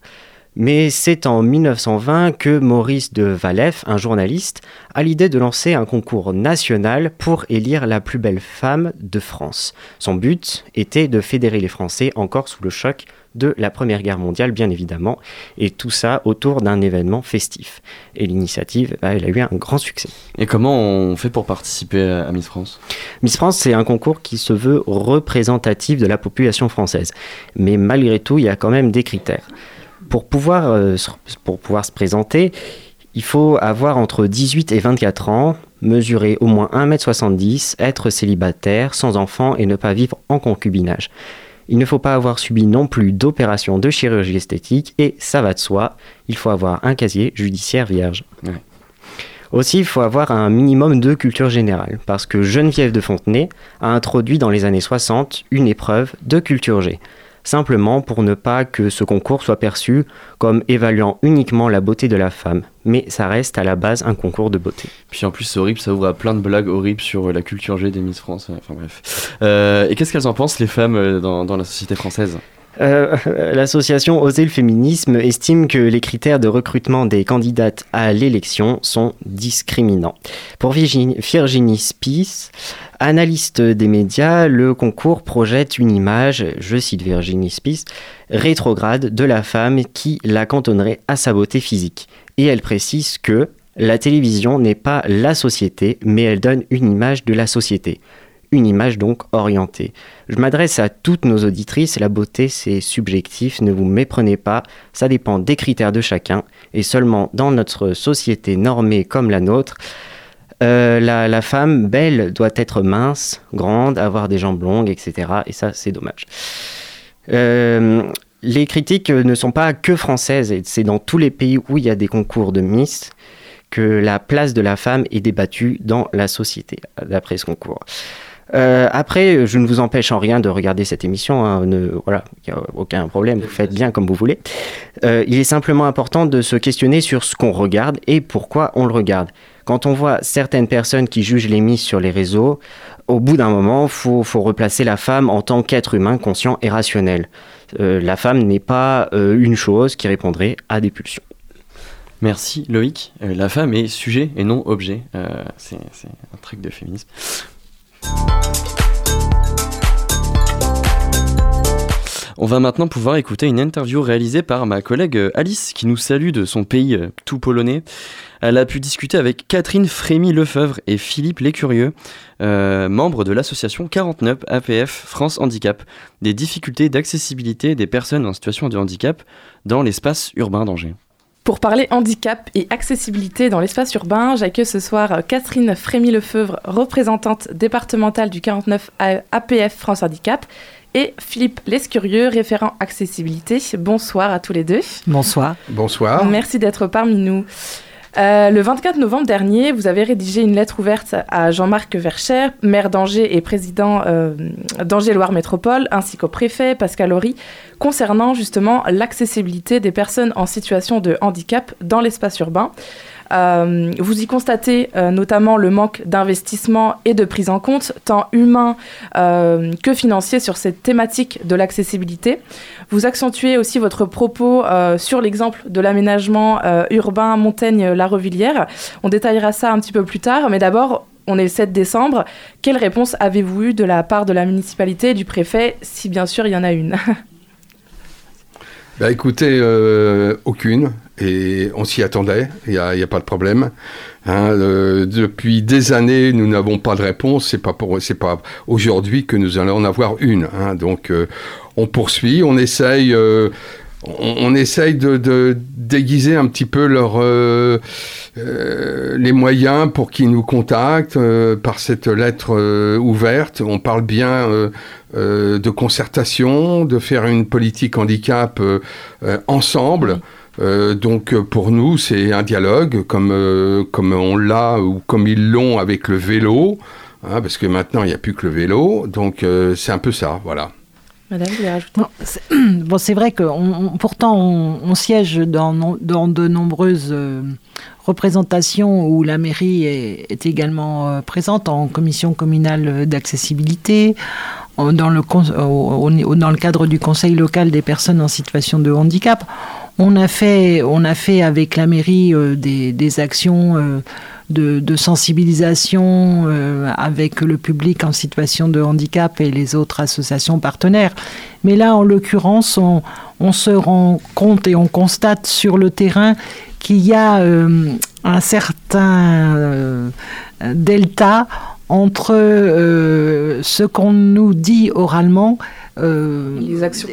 Mais c'est en 1920 que Maurice de Valef, un journaliste, a l'idée de lancer un concours national pour élire la plus belle femme de France. Son but était de fédérer les Français encore sous le choc de la Première Guerre mondiale, bien évidemment, et tout ça autour d'un événement festif. Et l'initiative, bah, elle a eu un grand succès. Et comment on fait pour participer à Miss France? Miss France, c'est un concours qui se veut représentatif de la population française. Mais malgré tout, il y a quand même des critères. Pour pouvoir, euh, se- pour pouvoir se présenter, il faut avoir entre 18 et 24 ans, mesurer au moins 1m70, être célibataire, sans enfant et ne pas vivre en concubinage. Il ne faut pas avoir subi non plus d'opération de chirurgie esthétique et ça va de soi, il faut avoir un casier judiciaire vierge. Ouais. Aussi, il faut avoir un minimum de culture générale, parce que Geneviève de Fontenay a introduit dans les années 60 une épreuve de culture G, simplement pour ne pas que ce concours soit perçu comme évaluant uniquement la beauté de la femme, mais ça reste à la base un concours de beauté. Puis en plus, c'est horrible, ça ouvre à plein de blagues horribles sur euh, la culture G des Miss France. Enfin bref. Euh, et qu'est-ce qu'elles en pensent, les femmes, euh, dans, dans la société française? Euh, L'association Oser le féminisme estime que les critères de recrutement des candidates à l'élection sont discriminants. Pour Virginie, Virginie Spies, analyste des médias, le concours projette une image, je cite Virginie Spies, rétrograde de la femme qui la cantonnerait à sa beauté physique. Et elle précise que la télévision n'est pas la société, mais elle donne une image de la société. Une image donc orientée. Je m'adresse à toutes nos auditrices, la beauté c'est subjectif, ne vous méprenez pas, ça dépend des critères de chacun, et seulement dans notre société normée comme la nôtre, euh, la, femme belle doit être mince, grande, avoir des jambes longues, etc. Et ça c'est dommage. Euh, les critiques ne sont pas que françaises, et c'est dans tous les pays où il y a des concours de Miss que la place de la femme est débattue dans la société, d'après ce concours. Euh, après, je ne vous empêche en rien de regarder cette émission. hein, voilà, il n'y a aucun problème. Vous faites bien comme vous voulez. Euh, il est simplement important de se questionner sur ce qu'on regarde et pourquoi on le regarde. Quand on voit certaines personnes qui jugent les miss sur les réseaux, au bout d'un moment, faut, faut replacer la femme en tant qu'être humain conscient et rationnel. Euh, la femme n'est pas une chose qui répondrait à des pulsions. Merci Loïc. La femme est sujet et non objet. C'est un truc de féminisme. On va maintenant pouvoir écouter une interview réalisée par ma collègue euh, Alice qui nous salue de son pays euh, tout polonais. Elle a pu discuter avec Catherine Frémy-Lefebvre et Philippe Lécurieux, euh, membres de l'association 49 APF France Handicap, des difficultés d'accessibilité des personnes en situation de handicap dans l'espace urbain d'Angers. Pour parler handicap et accessibilité dans l'espace urbain, j'accueille ce soir euh, Catherine Frémy-Lefebvre, représentante départementale du 49 A- APF France Handicap, et Philippe Lescurieux, référent accessibilité. Bonsoir à tous les deux. Bonsoir. Bonsoir. Merci d'être parmi nous. Euh, le 24 novembre dernier, vous avez rédigé une lettre ouverte à Jean-Marc Vercher, maire d'Angers et président euh, d'Angers-Loire Métropole, ainsi qu'au préfet Pascal Horry, concernant justement l'accessibilité des personnes en situation de handicap dans l'espace urbain. Euh, vous y constatez euh, notamment le manque d'investissement et de prise en compte, tant humain euh, que financier, sur cette thématique de l'accessibilité. Vous accentuez aussi votre propos sur l'exemple de l'aménagement urbain Montaigne-La Revillière. On détaillera ça un petit peu plus tard, mais d'abord, on est le 7 décembre. Quelle réponse avez-vous eu de la part de la municipalité et du préfet, si bien sûr il y en a une? Bah écoutez, aucune. Et on s'y attendait, il n'y a, pas de problème. Hein, depuis des années, nous n'avons pas de réponse. C'est pas pas aujourd'hui que nous allons en avoir une. Hein, donc, euh, on poursuit, on essaye. Euh, on, essaye de, déguiser un petit peu euh, euh, les moyens pour qu'ils nous contactent par cette lettre ouverte. On parle bien de concertation, de faire une politique handicap ensemble. Euh, donc pour nous, c'est un dialogue comme, euh, comme on l'a ou comme ils l'ont avec le vélo, hein, parce que maintenant il n'y a plus que le vélo. Donc euh, c'est un peu ça, voilà. Madame, vous voulez rajouter Bon, c'est vrai que on, on, pourtant on, on, siège dans, dans de nombreuses représentations où la mairie est, est également présente en commission communale d'accessibilité, dans le, au, dans le cadre du conseil local des personnes en situation de handicap. On a fait, avec la mairie euh, des, actions euh, de, sensibilisation euh, avec le public en situation de handicap et les autres associations partenaires. Mais là, en l'occurrence, on, se rend compte et on constate sur le terrain qu'il y a un certain delta entre ce qu'on nous dit oralement euh,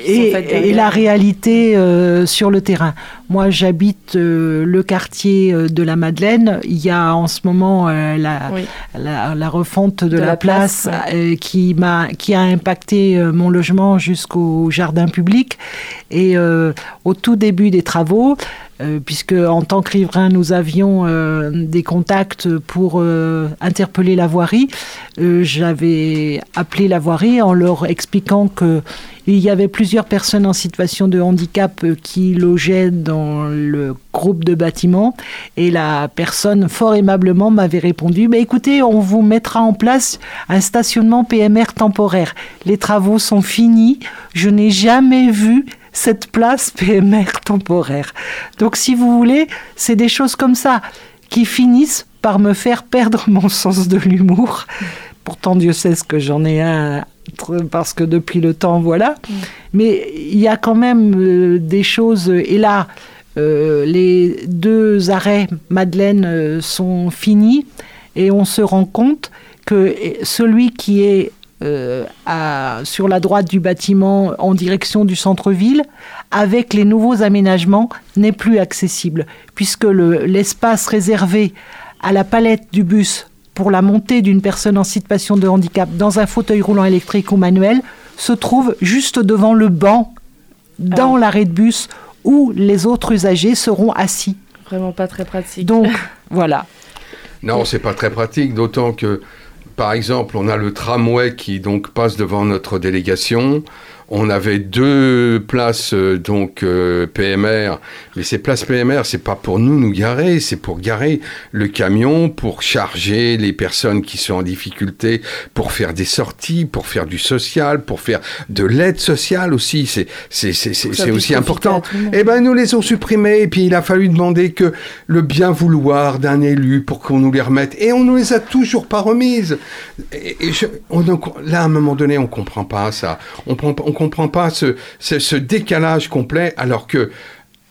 et, et, la réalité euh, sur le terrain. Moi, j'habite euh, le quartier de la Madeleine. Il y a en ce moment la, oui. la, la, refonte de, de la, la, place, place ouais. qui, m'a, qui a impacté mon logement jusqu'au jardin public. Et au tout début des travaux, puisque en tant que riverain, nous avions euh, des contacts pour euh, interpeller la voirie. J'avais appelé la voirie en leur expliquant que il y avait plusieurs personnes en situation de handicap qui logeaient dans le groupe de bâtiments. Et la personne fort aimablement m'avait répondu mais écoutez on vous mettra en place un stationnement PMR temporaire. Les travaux sont finis. Je n'ai jamais vu cette place PMR temporaire. Donc si vous voulez, c'est des choses comme ça qui finissent par me faire perdre mon sens de l'humour. Pourtant Dieu sait ce que j'en ai un parce que depuis le temps voilà. Mm. Mais il y a quand même euh, des choses et là euh, les deux arrêts Madeleine euh, sont finis et on se rend compte que celui qui est euh, à, sur la droite du bâtiment en direction du centre-ville, avec les nouveaux aménagements, n'est plus accessible, puisque l'espace le, réservé à la palette du bus pour la montée d'une personne en situation de handicap dans un fauteuil roulant électrique ou manuel se trouve juste devant le banc dans ah. l'arrêt de bus où les autres usagers seront assis. Vraiment pas très pratique. Donc voilà. Non, c'est pas très pratique, d'autant que par exemple, on a le tramway qui donc passe devant notre délégation. On avait deux places euh, donc euh, PMR, mais ces places PMR, c'est pas pour nous nous garer, c'est pour garer le camion, pour charger les personnes qui sont en difficulté, pour faire des sorties, pour faire du social, pour faire de l'aide sociale aussi. C'est c'est c'est c'est aussi important. Eh ben nous les ont supprimés et puis il a fallu demander que le bien vouloir d'un élu pour qu'on nous les remette et on nous les a toujours pas remises. Et, et je, on, là à un moment donné on comprend pas ça. On prend on comprend pas ce, ce, ce décalage complet alors que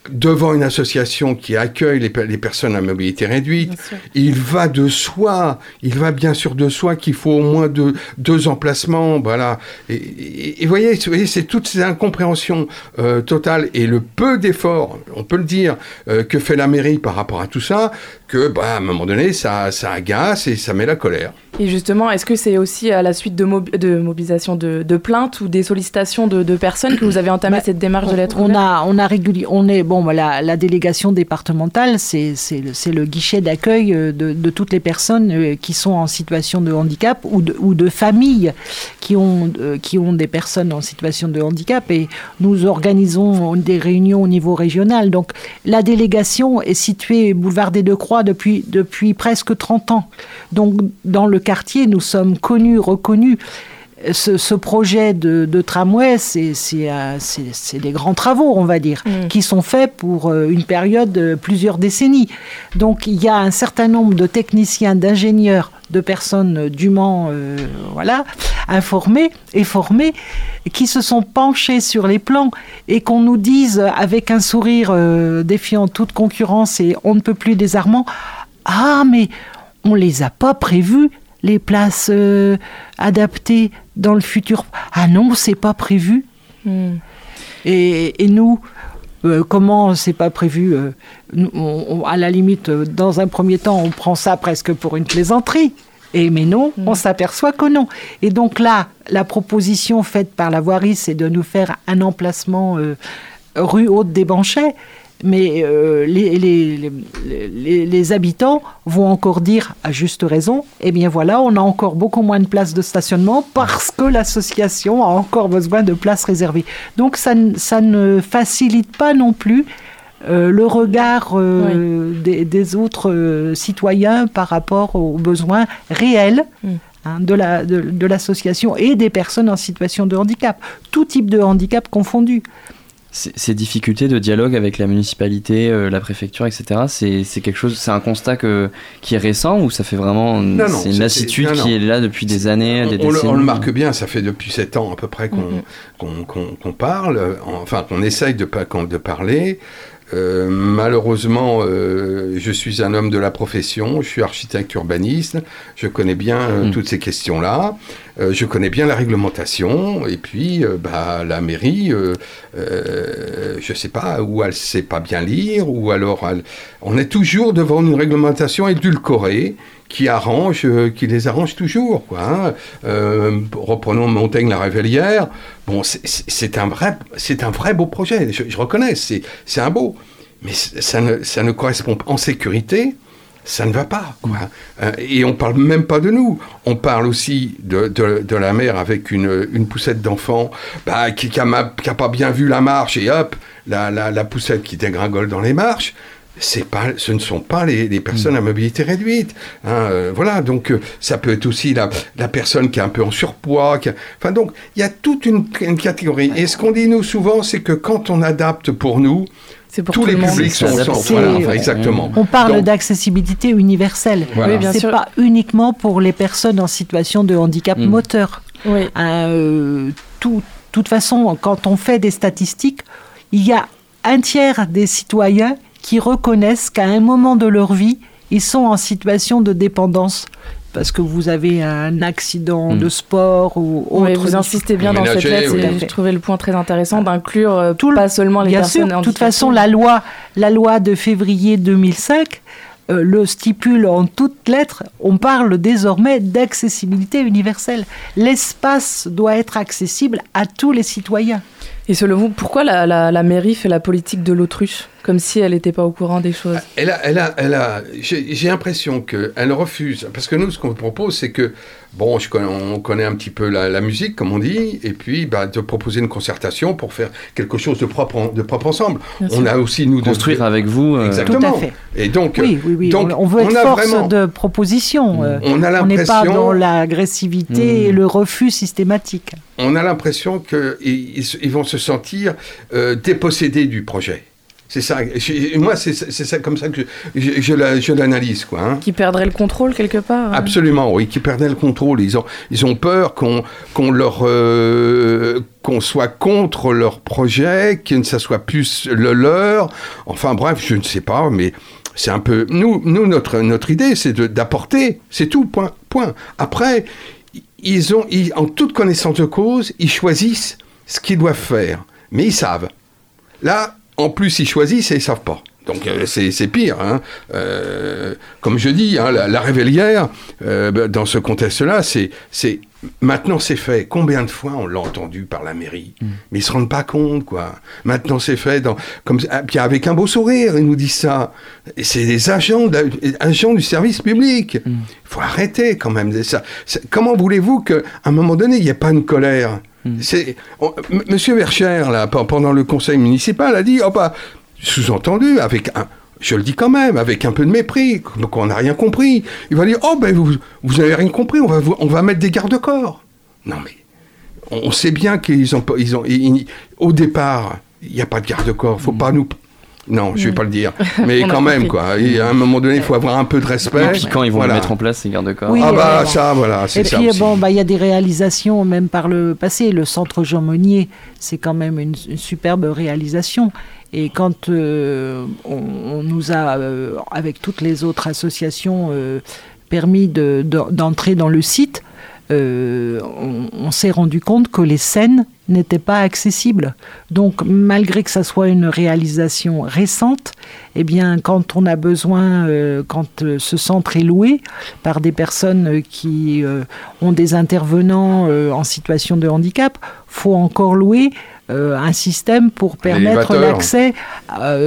devant une association qui accueille les, les, personnes à mobilité réduite, il va de soi, il va bien sûr de soi qu'il faut au moins deux, deux emplacements, voilà. Et, et, et voyez, voyez c'est toutes ces incompréhensions euh, totales et le peu d'efforts, on peut le dire, euh, que fait la mairie par rapport à tout ça, que, bah, à un moment donné, ça, ça agace et ça met la colère. Et justement, est-ce que c'est aussi à la suite de, mob de mobilisation de, de, plaintes ou des sollicitations de, de personnes que vous avez entamé bah, cette démarche on, de lettre on a, on a régulier, on est bon, la, la délégation départementale, c'est le, le guichet d'accueil de, de, toutes les personnes euh, qui sont en situation de handicap ou de, ou de familles qui ont, euh, qui ont des personnes en situation de handicap et nous organisons des réunions au niveau régional. Donc la délégation est située boulevard des Deux Croix depuis, depuis presque 30 ans. Donc dans le quartier, nous sommes connus, reconnus. Ce, ce projet de, de tramway, c'est euh, c'est- des grands travaux, on va dire, Mm. qui sont faits pour euh, une période de plusieurs décennies. Donc il y a un certain nombre de techniciens, d'ingénieurs, de personnes dûment euh, voilà, informées et formées qui se sont penchés sur les plans et qu'on nous dise avec un sourire euh, défiant toute concurrence et on ne peut plus désarmant, ah mais on les a pas prévus les places euh, adaptées dans le futur. Ah non, c'est pas prévu. Hmm. Et, et nous, euh, comment c'est pas prévu euh, nous, on- on- À la limite, euh, dans un premier temps, on prend ça presque pour une plaisanterie. Et mais non, on s'aperçoit que non. Et donc là, la proposition faite par la voirie, c'est de nous faire un emplacement euh, rue Haute des Banchets. Mais euh, les, les- les- les- les habitants vont encore dire, à juste raison, eh bien voilà, on a encore beaucoup moins de places de stationnement parce que l'association a encore besoin de places réservées. Donc ça, ne- ça ne facilite pas non plus euh, le regard euh, des, des autres euh, citoyens par rapport aux besoins réels Mm. hein, de la- de- de l'association et des personnes en situation de handicap, tout type de handicap confondu. Ces difficultés de dialogue avec la municipalité, euh, la préfecture, etc., c'est quelque chose, c'est un constat que, qui est récent ou ça fait vraiment. C'est une lassitude non, qui est là depuis des années, des on, le- décennies on le marque bien, ça fait depuis sept ans à peu près qu'on Mhm. qu'on parle, enfin qu'on essaye de, de parler. Euh, malheureusement, euh, je suis un homme de la profession, je suis architecte urbaniste, je connais bien euh, Mm. toutes ces questions-là, je connais bien la réglementation, et puis bah, la mairie, je sais pas, ou elle sait pas bien lire, ou alors elle- on est toujours devant une réglementation édulcorée qui arrange, euh, qui les arrange toujours. Hein. Euh, reprenons Montaigne la Révélière. Bon, c'est- un vrai, c'est un vrai beau projet. Je, reconnais, c'est un beau, mais ça ne, ça ne correspond pas en sécurité. Ça ne va pas, quoi. Euh, et on parle même pas de nous. On parle aussi de, de, la mère avec une, une poussette d'enfant bah, qui n'a pas bien vu la marche et hop, la, la, la poussette qui dégringole dans les marches pas, ce ne sont pas les, les personnes à mobilité réduite. hein, euh, voilà, donc euh, ça peut être aussi la, la personne qui est un peu en surpoids. qui a- Enfin, donc, il y a toute une, une catégorie. Et ce qu'on dit, nous, souvent, c'est que quand on adapte pour nous, C'est pour tous tout les le publics sont, s'adapte. voilà, enfin, exactement. On parle d'accessibilité universelle. Voilà. Oui, bien C'est sûr. pas uniquement pour les personnes en situation de handicap Mm. moteur. Oui. Euh, tout- toute façon, quand on fait des statistiques, il y a un tiers des citoyens qui reconnaissent qu'à un moment de leur vie, ils sont en situation de dépendance. Parce que vous avez un accident Mm. de sport ou Oui, autre. vous insistez bien dans cette lettre, oui. je trouvais le point très intéressant d'inclure euh, Tout le- pas seulement les Bien personnes sûr, de toute façon, la loi, la loi de février 2005 euh, le stipule en toutes lettres. On parle désormais d'accessibilité universelle. L'espace doit être accessible à tous les citoyens. Et selon vous, pourquoi la, la- la mairie fait la politique de l'autruche? Comme si elle n'était pas au courant des choses. Elle a, elle a, elle a, j'ai l'impression qu'elle refuse, parce que nous, ce qu'on propose, c'est que, bon, je connais, on connaît un petit peu la, la musique, comme on dit, et puis bah, de proposer une concertation pour faire quelque chose de propre, en- de propre ensemble. Bien on sûr. a aussi, nous, de- Construire avec vous. euh, Exactement. Tout à fait. Et donc, Oui, oui, oui. donc, on, on veut être a force vraiment- de proposition. euh, on a on n'est pas l'impression, dans l'agressivité Mm. et le refus systématique. on a l'impression qu'ils ils, ils vont se sentir euh, dépossédés du projet. C'est ça. Je- moi, c'est ça comme ça que je, je- je la- je l'analyse, quoi. hein. Qui perdrait le contrôle quelque part hein. Absolument, oui, qui perdaient le contrôle. Ils ont, ils ont peur qu'on qu'on leur euh, qu'on soit contre leur projet, que ça soit plus le leur. Enfin bref, je ne sais pas, mais c'est un peu. Nous, nous notre notre idée, c'est d'apporter, c'est tout. Point. Point. Après, ils ont, ils- en toute connaissance de cause, ils choisissent ce qu'ils doivent faire, mais ils savent. Là, en plus, ils choisissent et ils savent pas. Donc euh, c'est pire. hein. Euh, comme je dis, hein, la, la révélière, euh, bah, dans ce contexte-là, c'est c'est maintenant c'est fait. Combien de fois on l'a entendu par la mairie? Mais ils se rendent pas compte, quoi. Maintenant c'est fait. Dans, comme, ah, puis avec un beau sourire, ils nous disent ça. C'est des agents, agents du service public. Il faut arrêter quand même ça. Comment voulez-vous qu'à un moment donné, il n'y ait pas une colère? On- M- Monsieur Vercher, là, pe- pendant le conseil municipal, a dit, oh bah, sous-entendu, avec un, je le dis quand même, avec un peu de mépris, donc on n'a rien compris. Il va dire, oh ben vous, vous n'avez rien compris, on va, vous- on va mettre des garde-corps. Non mais, on sait bien qu'ils ont, ils ont, ils- au départ, il n'y a pas de garde-corps. Faut pas nous. Non, je vais Mm. pas le dire. Mais quand même, quoi. Et à un moment donné, il faut avoir un peu de respect. Et puis quand ils vont Voilà. les mettre en place, ces gardes-corps Oui, ah bah euh, ça, voilà, c'est Et ça puis, aussi. bon, bah, il y a des réalisations, même par le passé. Le centre Jean Monnier, c'est quand même une, une superbe réalisation. Et quand euh, on, on nous a, euh, avec toutes les autres associations, euh, permis de- de- d'entrer dans le site, euh, on, on s'est rendu compte que les scènes n'étaient pas accessibles. Donc, malgré que ça soit une réalisation récente, eh bien, quand on a besoin, euh, quand euh, ce centre est loué par des personnes qui ont des intervenants en situation de handicap, faut encore louer un système pour permettre l'accès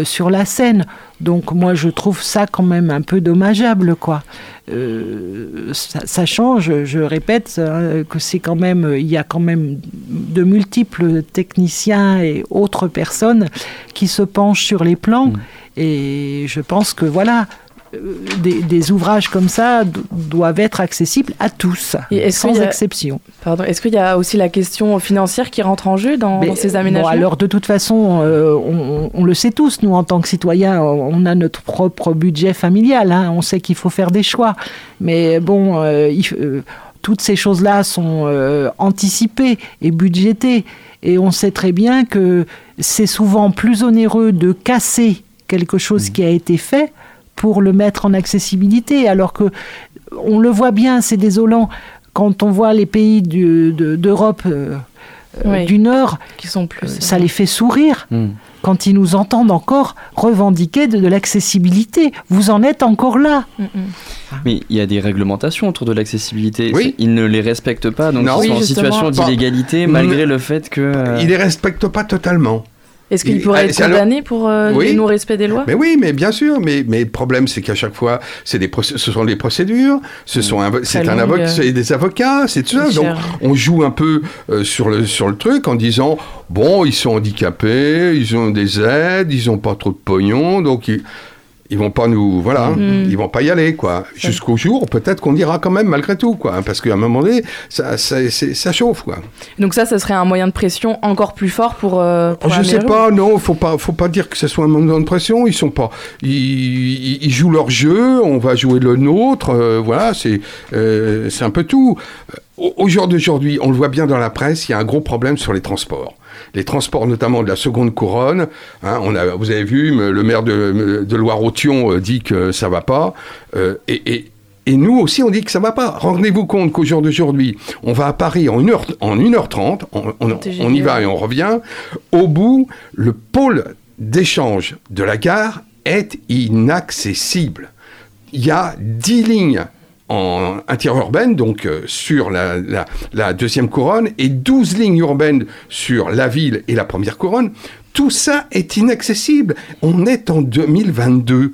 sur la scène. Donc moi je trouve ça quand même un peu dommageable quoi. Euh, ça, ça change, je répète que c'est quand même, il y a quand même de multiples techniciens et autres personnes qui se penchent sur les plans et je pense que voilà. Euh, Des, des ouvrages comme ça do- doivent être accessibles à tous, sans qu'il y a- exception. Pardon, est-ce qu'il y a aussi la question financière qui rentre en jeu dans, Mais, dans ces bon, aménagements? alors de toute façon, euh, on, on le sait tous, nous en tant que citoyens, on a notre propre budget familial, hein, on sait qu'il faut faire des choix. Mais bon, euh, il euh, toutes ces choses-là sont euh, anticipées et budgétées. Et on sait très bien que c'est souvent plus onéreux de casser quelque chose qui a été fait pour le mettre en accessibilité, alors que on le voit bien, c'est désolant quand on voit les pays du- de- d'Europe euh, euh, Oui. du Nord, qui sont plus. euh, ça les fait sourire Hmm. quand ils nous entendent encore revendiquer de, de l'accessibilité. Vous en êtes encore là. Mm, mm. Mais il y a des réglementations autour de l'accessibilité. Oui. Ils ne les respectent pas, donc Non. ils Oui, sont en situation d'illégalité malgré le fait que. euh, Il les respecte pas totalement. Est-ce qu'il Il- pourrait ah, être condamné pour euh, Oui. non-respect des lois? Mais oui, mais bien sûr. Mais, mais le problème, c'est qu'à chaque fois, c'est des ce sont des procédures, ce sont un, c'est un avocat, c'est des avocats, c'est tout ça. Donc, on joue un peu euh, sur le sur le truc en disant bon, ils sont handicapés, ils ont des aides, ils ont pas trop de pognon, donc ils ils vont pas nous voilà, Mm. ils vont pas y aller quoi. Jusqu'au jour, peut-être qu'on ira quand même malgré tout quoi, parce qu'à un moment donné, ça ça, chauffe quoi. Donc ça, ça serait un moyen de pression encore plus fort pour. euh, pour Je sais pas, non, faut pas, faut pas dire que ce soit un moment de pression. Ils sont pas, ils, ils- ils jouent leur jeu, on va jouer le nôtre. euh, voilà, c'est, euh, c'est un peu tout. Au, jour d'aujourd'hui, on le voit bien dans la presse, il y a un gros problème sur les transports. Les transports, notamment de la seconde couronne. hein, on a, vous avez vu, le maire de, de Loire-Othion euh, dit que ça va pas. euh, et, et- et nous aussi, on dit que ça va pas. Rendez-vous compte qu'au jour d'aujourd'hui, on va à Paris en 1h, en 1h30, on, on- on y va et on revient. Au bout, le pôle d'échange de la gare est inaccessible. Il y a 10 lignes en interurbaine, donc euh, sur la, deuxième couronne, et 12 lignes urbaines sur la ville et la première couronne. Tout ça est inaccessible. On est en 2022.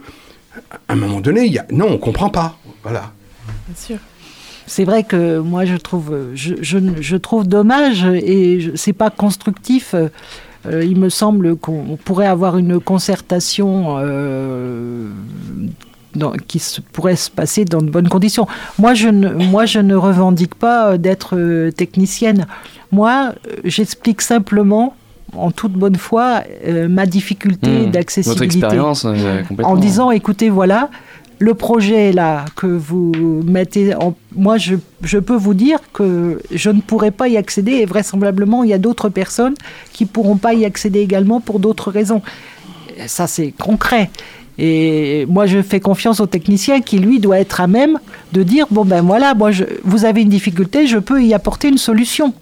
À un moment donné, non, on comprend pas. Voilà. Bien sûr. C'est vrai que moi je trouve, je, trouve dommage et c'est pas constructif. Euh, il me semble qu'on pourrait avoir une concertation euh, dans- qui se, pourrait se passer dans de bonnes conditions. Moi je ne, moi, je ne revendique pas euh, d'être euh, technicienne. Moi, euh, j'explique simplement, en toute bonne foi, euh, ma difficulté Votre d'accessibilité expérience, euh, complètement. en disant écoutez voilà le projet là que vous mettez en moi je, je peux vous dire que je ne pourrai pas y accéder et vraisemblablement il y a d'autres personnes qui pourront pas y accéder également pour d'autres raisons ça c'est concret et moi je fais confiance au technicien qui lui doit être à même de dire bon ben voilà moi je, vous avez une difficulté je peux y apporter une solution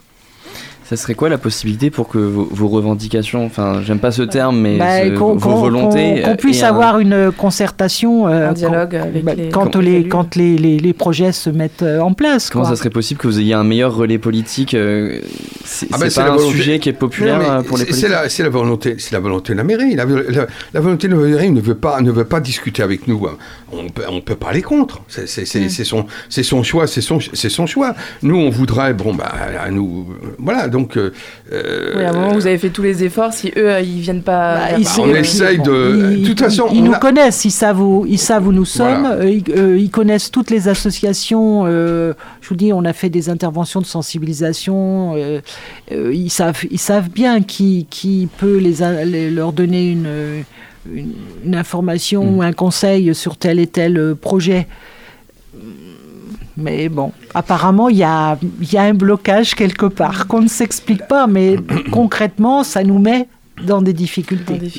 Ça serait quoi la possibilité pour que vos, vos revendications, enfin, j'aime pas ce terme, mais Bah, ce- qu'on- vos qu'on- volontés. qu'on- qu'on puisse un- avoir une concertation euh, Un dialogue quand, avec bah, les- quand, les les, élus. quand les, les, les projets se mettent euh, en place. Comment quoi. ça serait possible que vous ayez un meilleur relais politique euh, C'est Ah c'est ben, c'est pas un volonté- sujet qui est populaire Non, euh, pour les c'est- politiques c'est la, c'est la volonté, c'est la volonté de la mairie. La, la- la volonté de la mairie ne veut pas, ne veut pas discuter avec nous. On peut, on peut pas aller contre. C'est, c'est- c'est- c'est son, c'est son choix, c'est son, c'est son choix. Nous, on voudrait, bon bah, à nous, euh, voilà. Donc Donc, euh, oui, à un moment, vous avez fait tous les efforts. Si eux, euh, ils viennent pas. Bah, ils- on essaye de. Ils, de toute façon, ils on nous a- connaissent, ils savent où, ils savent où nous sommes, Voilà. euh, ils, euh, ils connaissent toutes les associations. euh, je vous dis, on a fait des interventions de sensibilisation. euh, euh, ils, savent, ils savent bien qui, qui peut les, a- les- leur donner une, une, une information Mm. ou un conseil sur tel et tel euh, projet. Mais bon, apparemment, il y a, un blocage quelque part qu'on ne s'explique pas, mais concrètement, ça nous met dans des difficultés. Oui.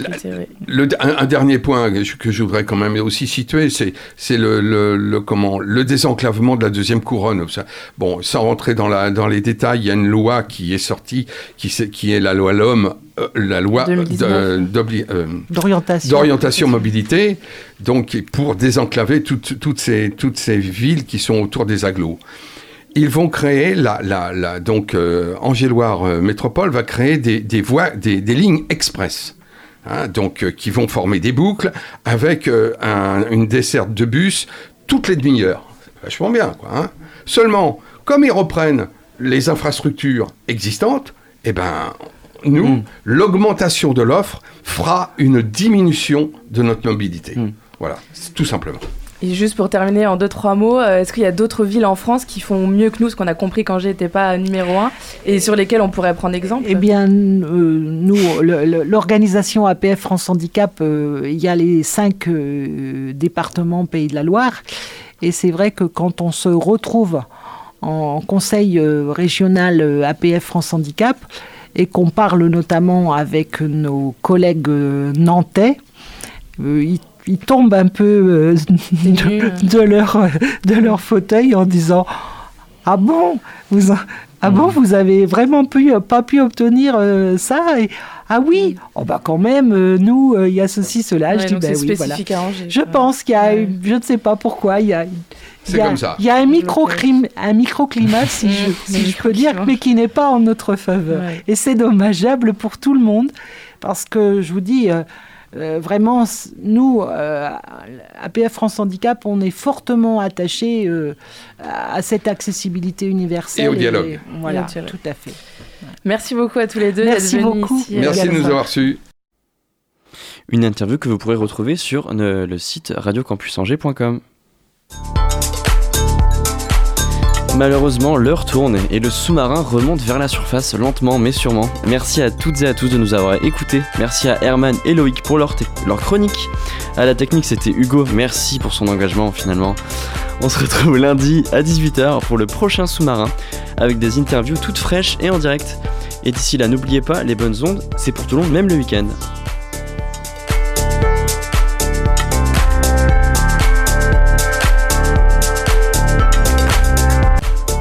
Le, un, un dernier point que je, que je voudrais quand même aussi situer, c'est c'est le, le, le comment le désenclavement de la deuxième couronne. Bon, sans rentrer dans la dans les détails, il y a une loi qui est sortie, qui, c'est- qui est la loi l'homme, euh, la loi euh, 2019. de- d'obli- euh, D'orientation. d'orientation mobilité, donc pour désenclaver toutes, toutes, ces, toutes ces villes qui sont autour des agglos. Ils vont créer, la, la, la, donc euh, Angéloire euh, Métropole va créer des, des voies, des, des lignes express. hein, donc, euh, qui vont former des boucles avec euh, un- une desserte de bus toutes les demi-heures. C'est vachement bien, quoi. hein. Seulement, comme ils reprennent les infrastructures existantes, eh ben, nous, l'augmentation de l'offre fera une diminution de notre mobilité. Voilà, c'est tout simplement. Et juste pour terminer en deux, trois mots, euh, est-ce qu'il y a d'autres villes en France qui font mieux que nous, ce qu'on a compris quand j'ai n'était pas numéro un, et sur lesquelles on pourrait prendre exemple? Eh bien, euh, nous, l'organisation APF France Handicap, euh, il y a les cinq départements Pays de la Loire. Et c'est vrai que quand on se retrouve en conseil régional APF France Handicap et qu'on parle notamment avec nos collègues nantais, ils, ils tombent un peu euh, de, de leur, de leur fauteuil en disant Ah bon vous, en- ah bon, vous avez vraiment pu, pas pu obtenir euh, ça et, Ah oui, oh bah quand même, euh, nous, euh, il y a ceci, cela. Ouais, je dis, c'est oui, voilà. Je pense qu'il y a, Ouais. je ne sais pas pourquoi, il y a, il y a- comme ça. Il y a un microclim- un microclimat, si, je, si je peux dire, mais qui n'est pas en notre faveur. Ouais. Et c'est dommageable pour tout le monde, parce que je vous dis, euh, euh, vraiment, nous, euh, APF France Handicap, on est fortement attachés euh, à cette accessibilité universelle. Et au dialogue. voilà, Et au dialogue. tout à fait. Merci beaucoup à tous les deux. Merci beaucoup. ici, euh, Merci de nous avoir reçus. Une interview que vous pourrez retrouver sur ne- le site radiocampusangers.com. Malheureusement, l'heure tourne et le sous-marin remonte vers la surface lentement mais sûrement. Merci à toutes et à tous de nous avoir écoutés. Merci à Herman et Loïc pour leur, chronique. À la technique, c'était Hugo. Merci pour son engagement finalement. On se retrouve lundi à 18h pour le prochain sous-marin avec des interviews toutes fraîches et en direct. Et d'ici là, n'oubliez pas, les bonnes ondes, c'est pour tout le monde, même le week-end.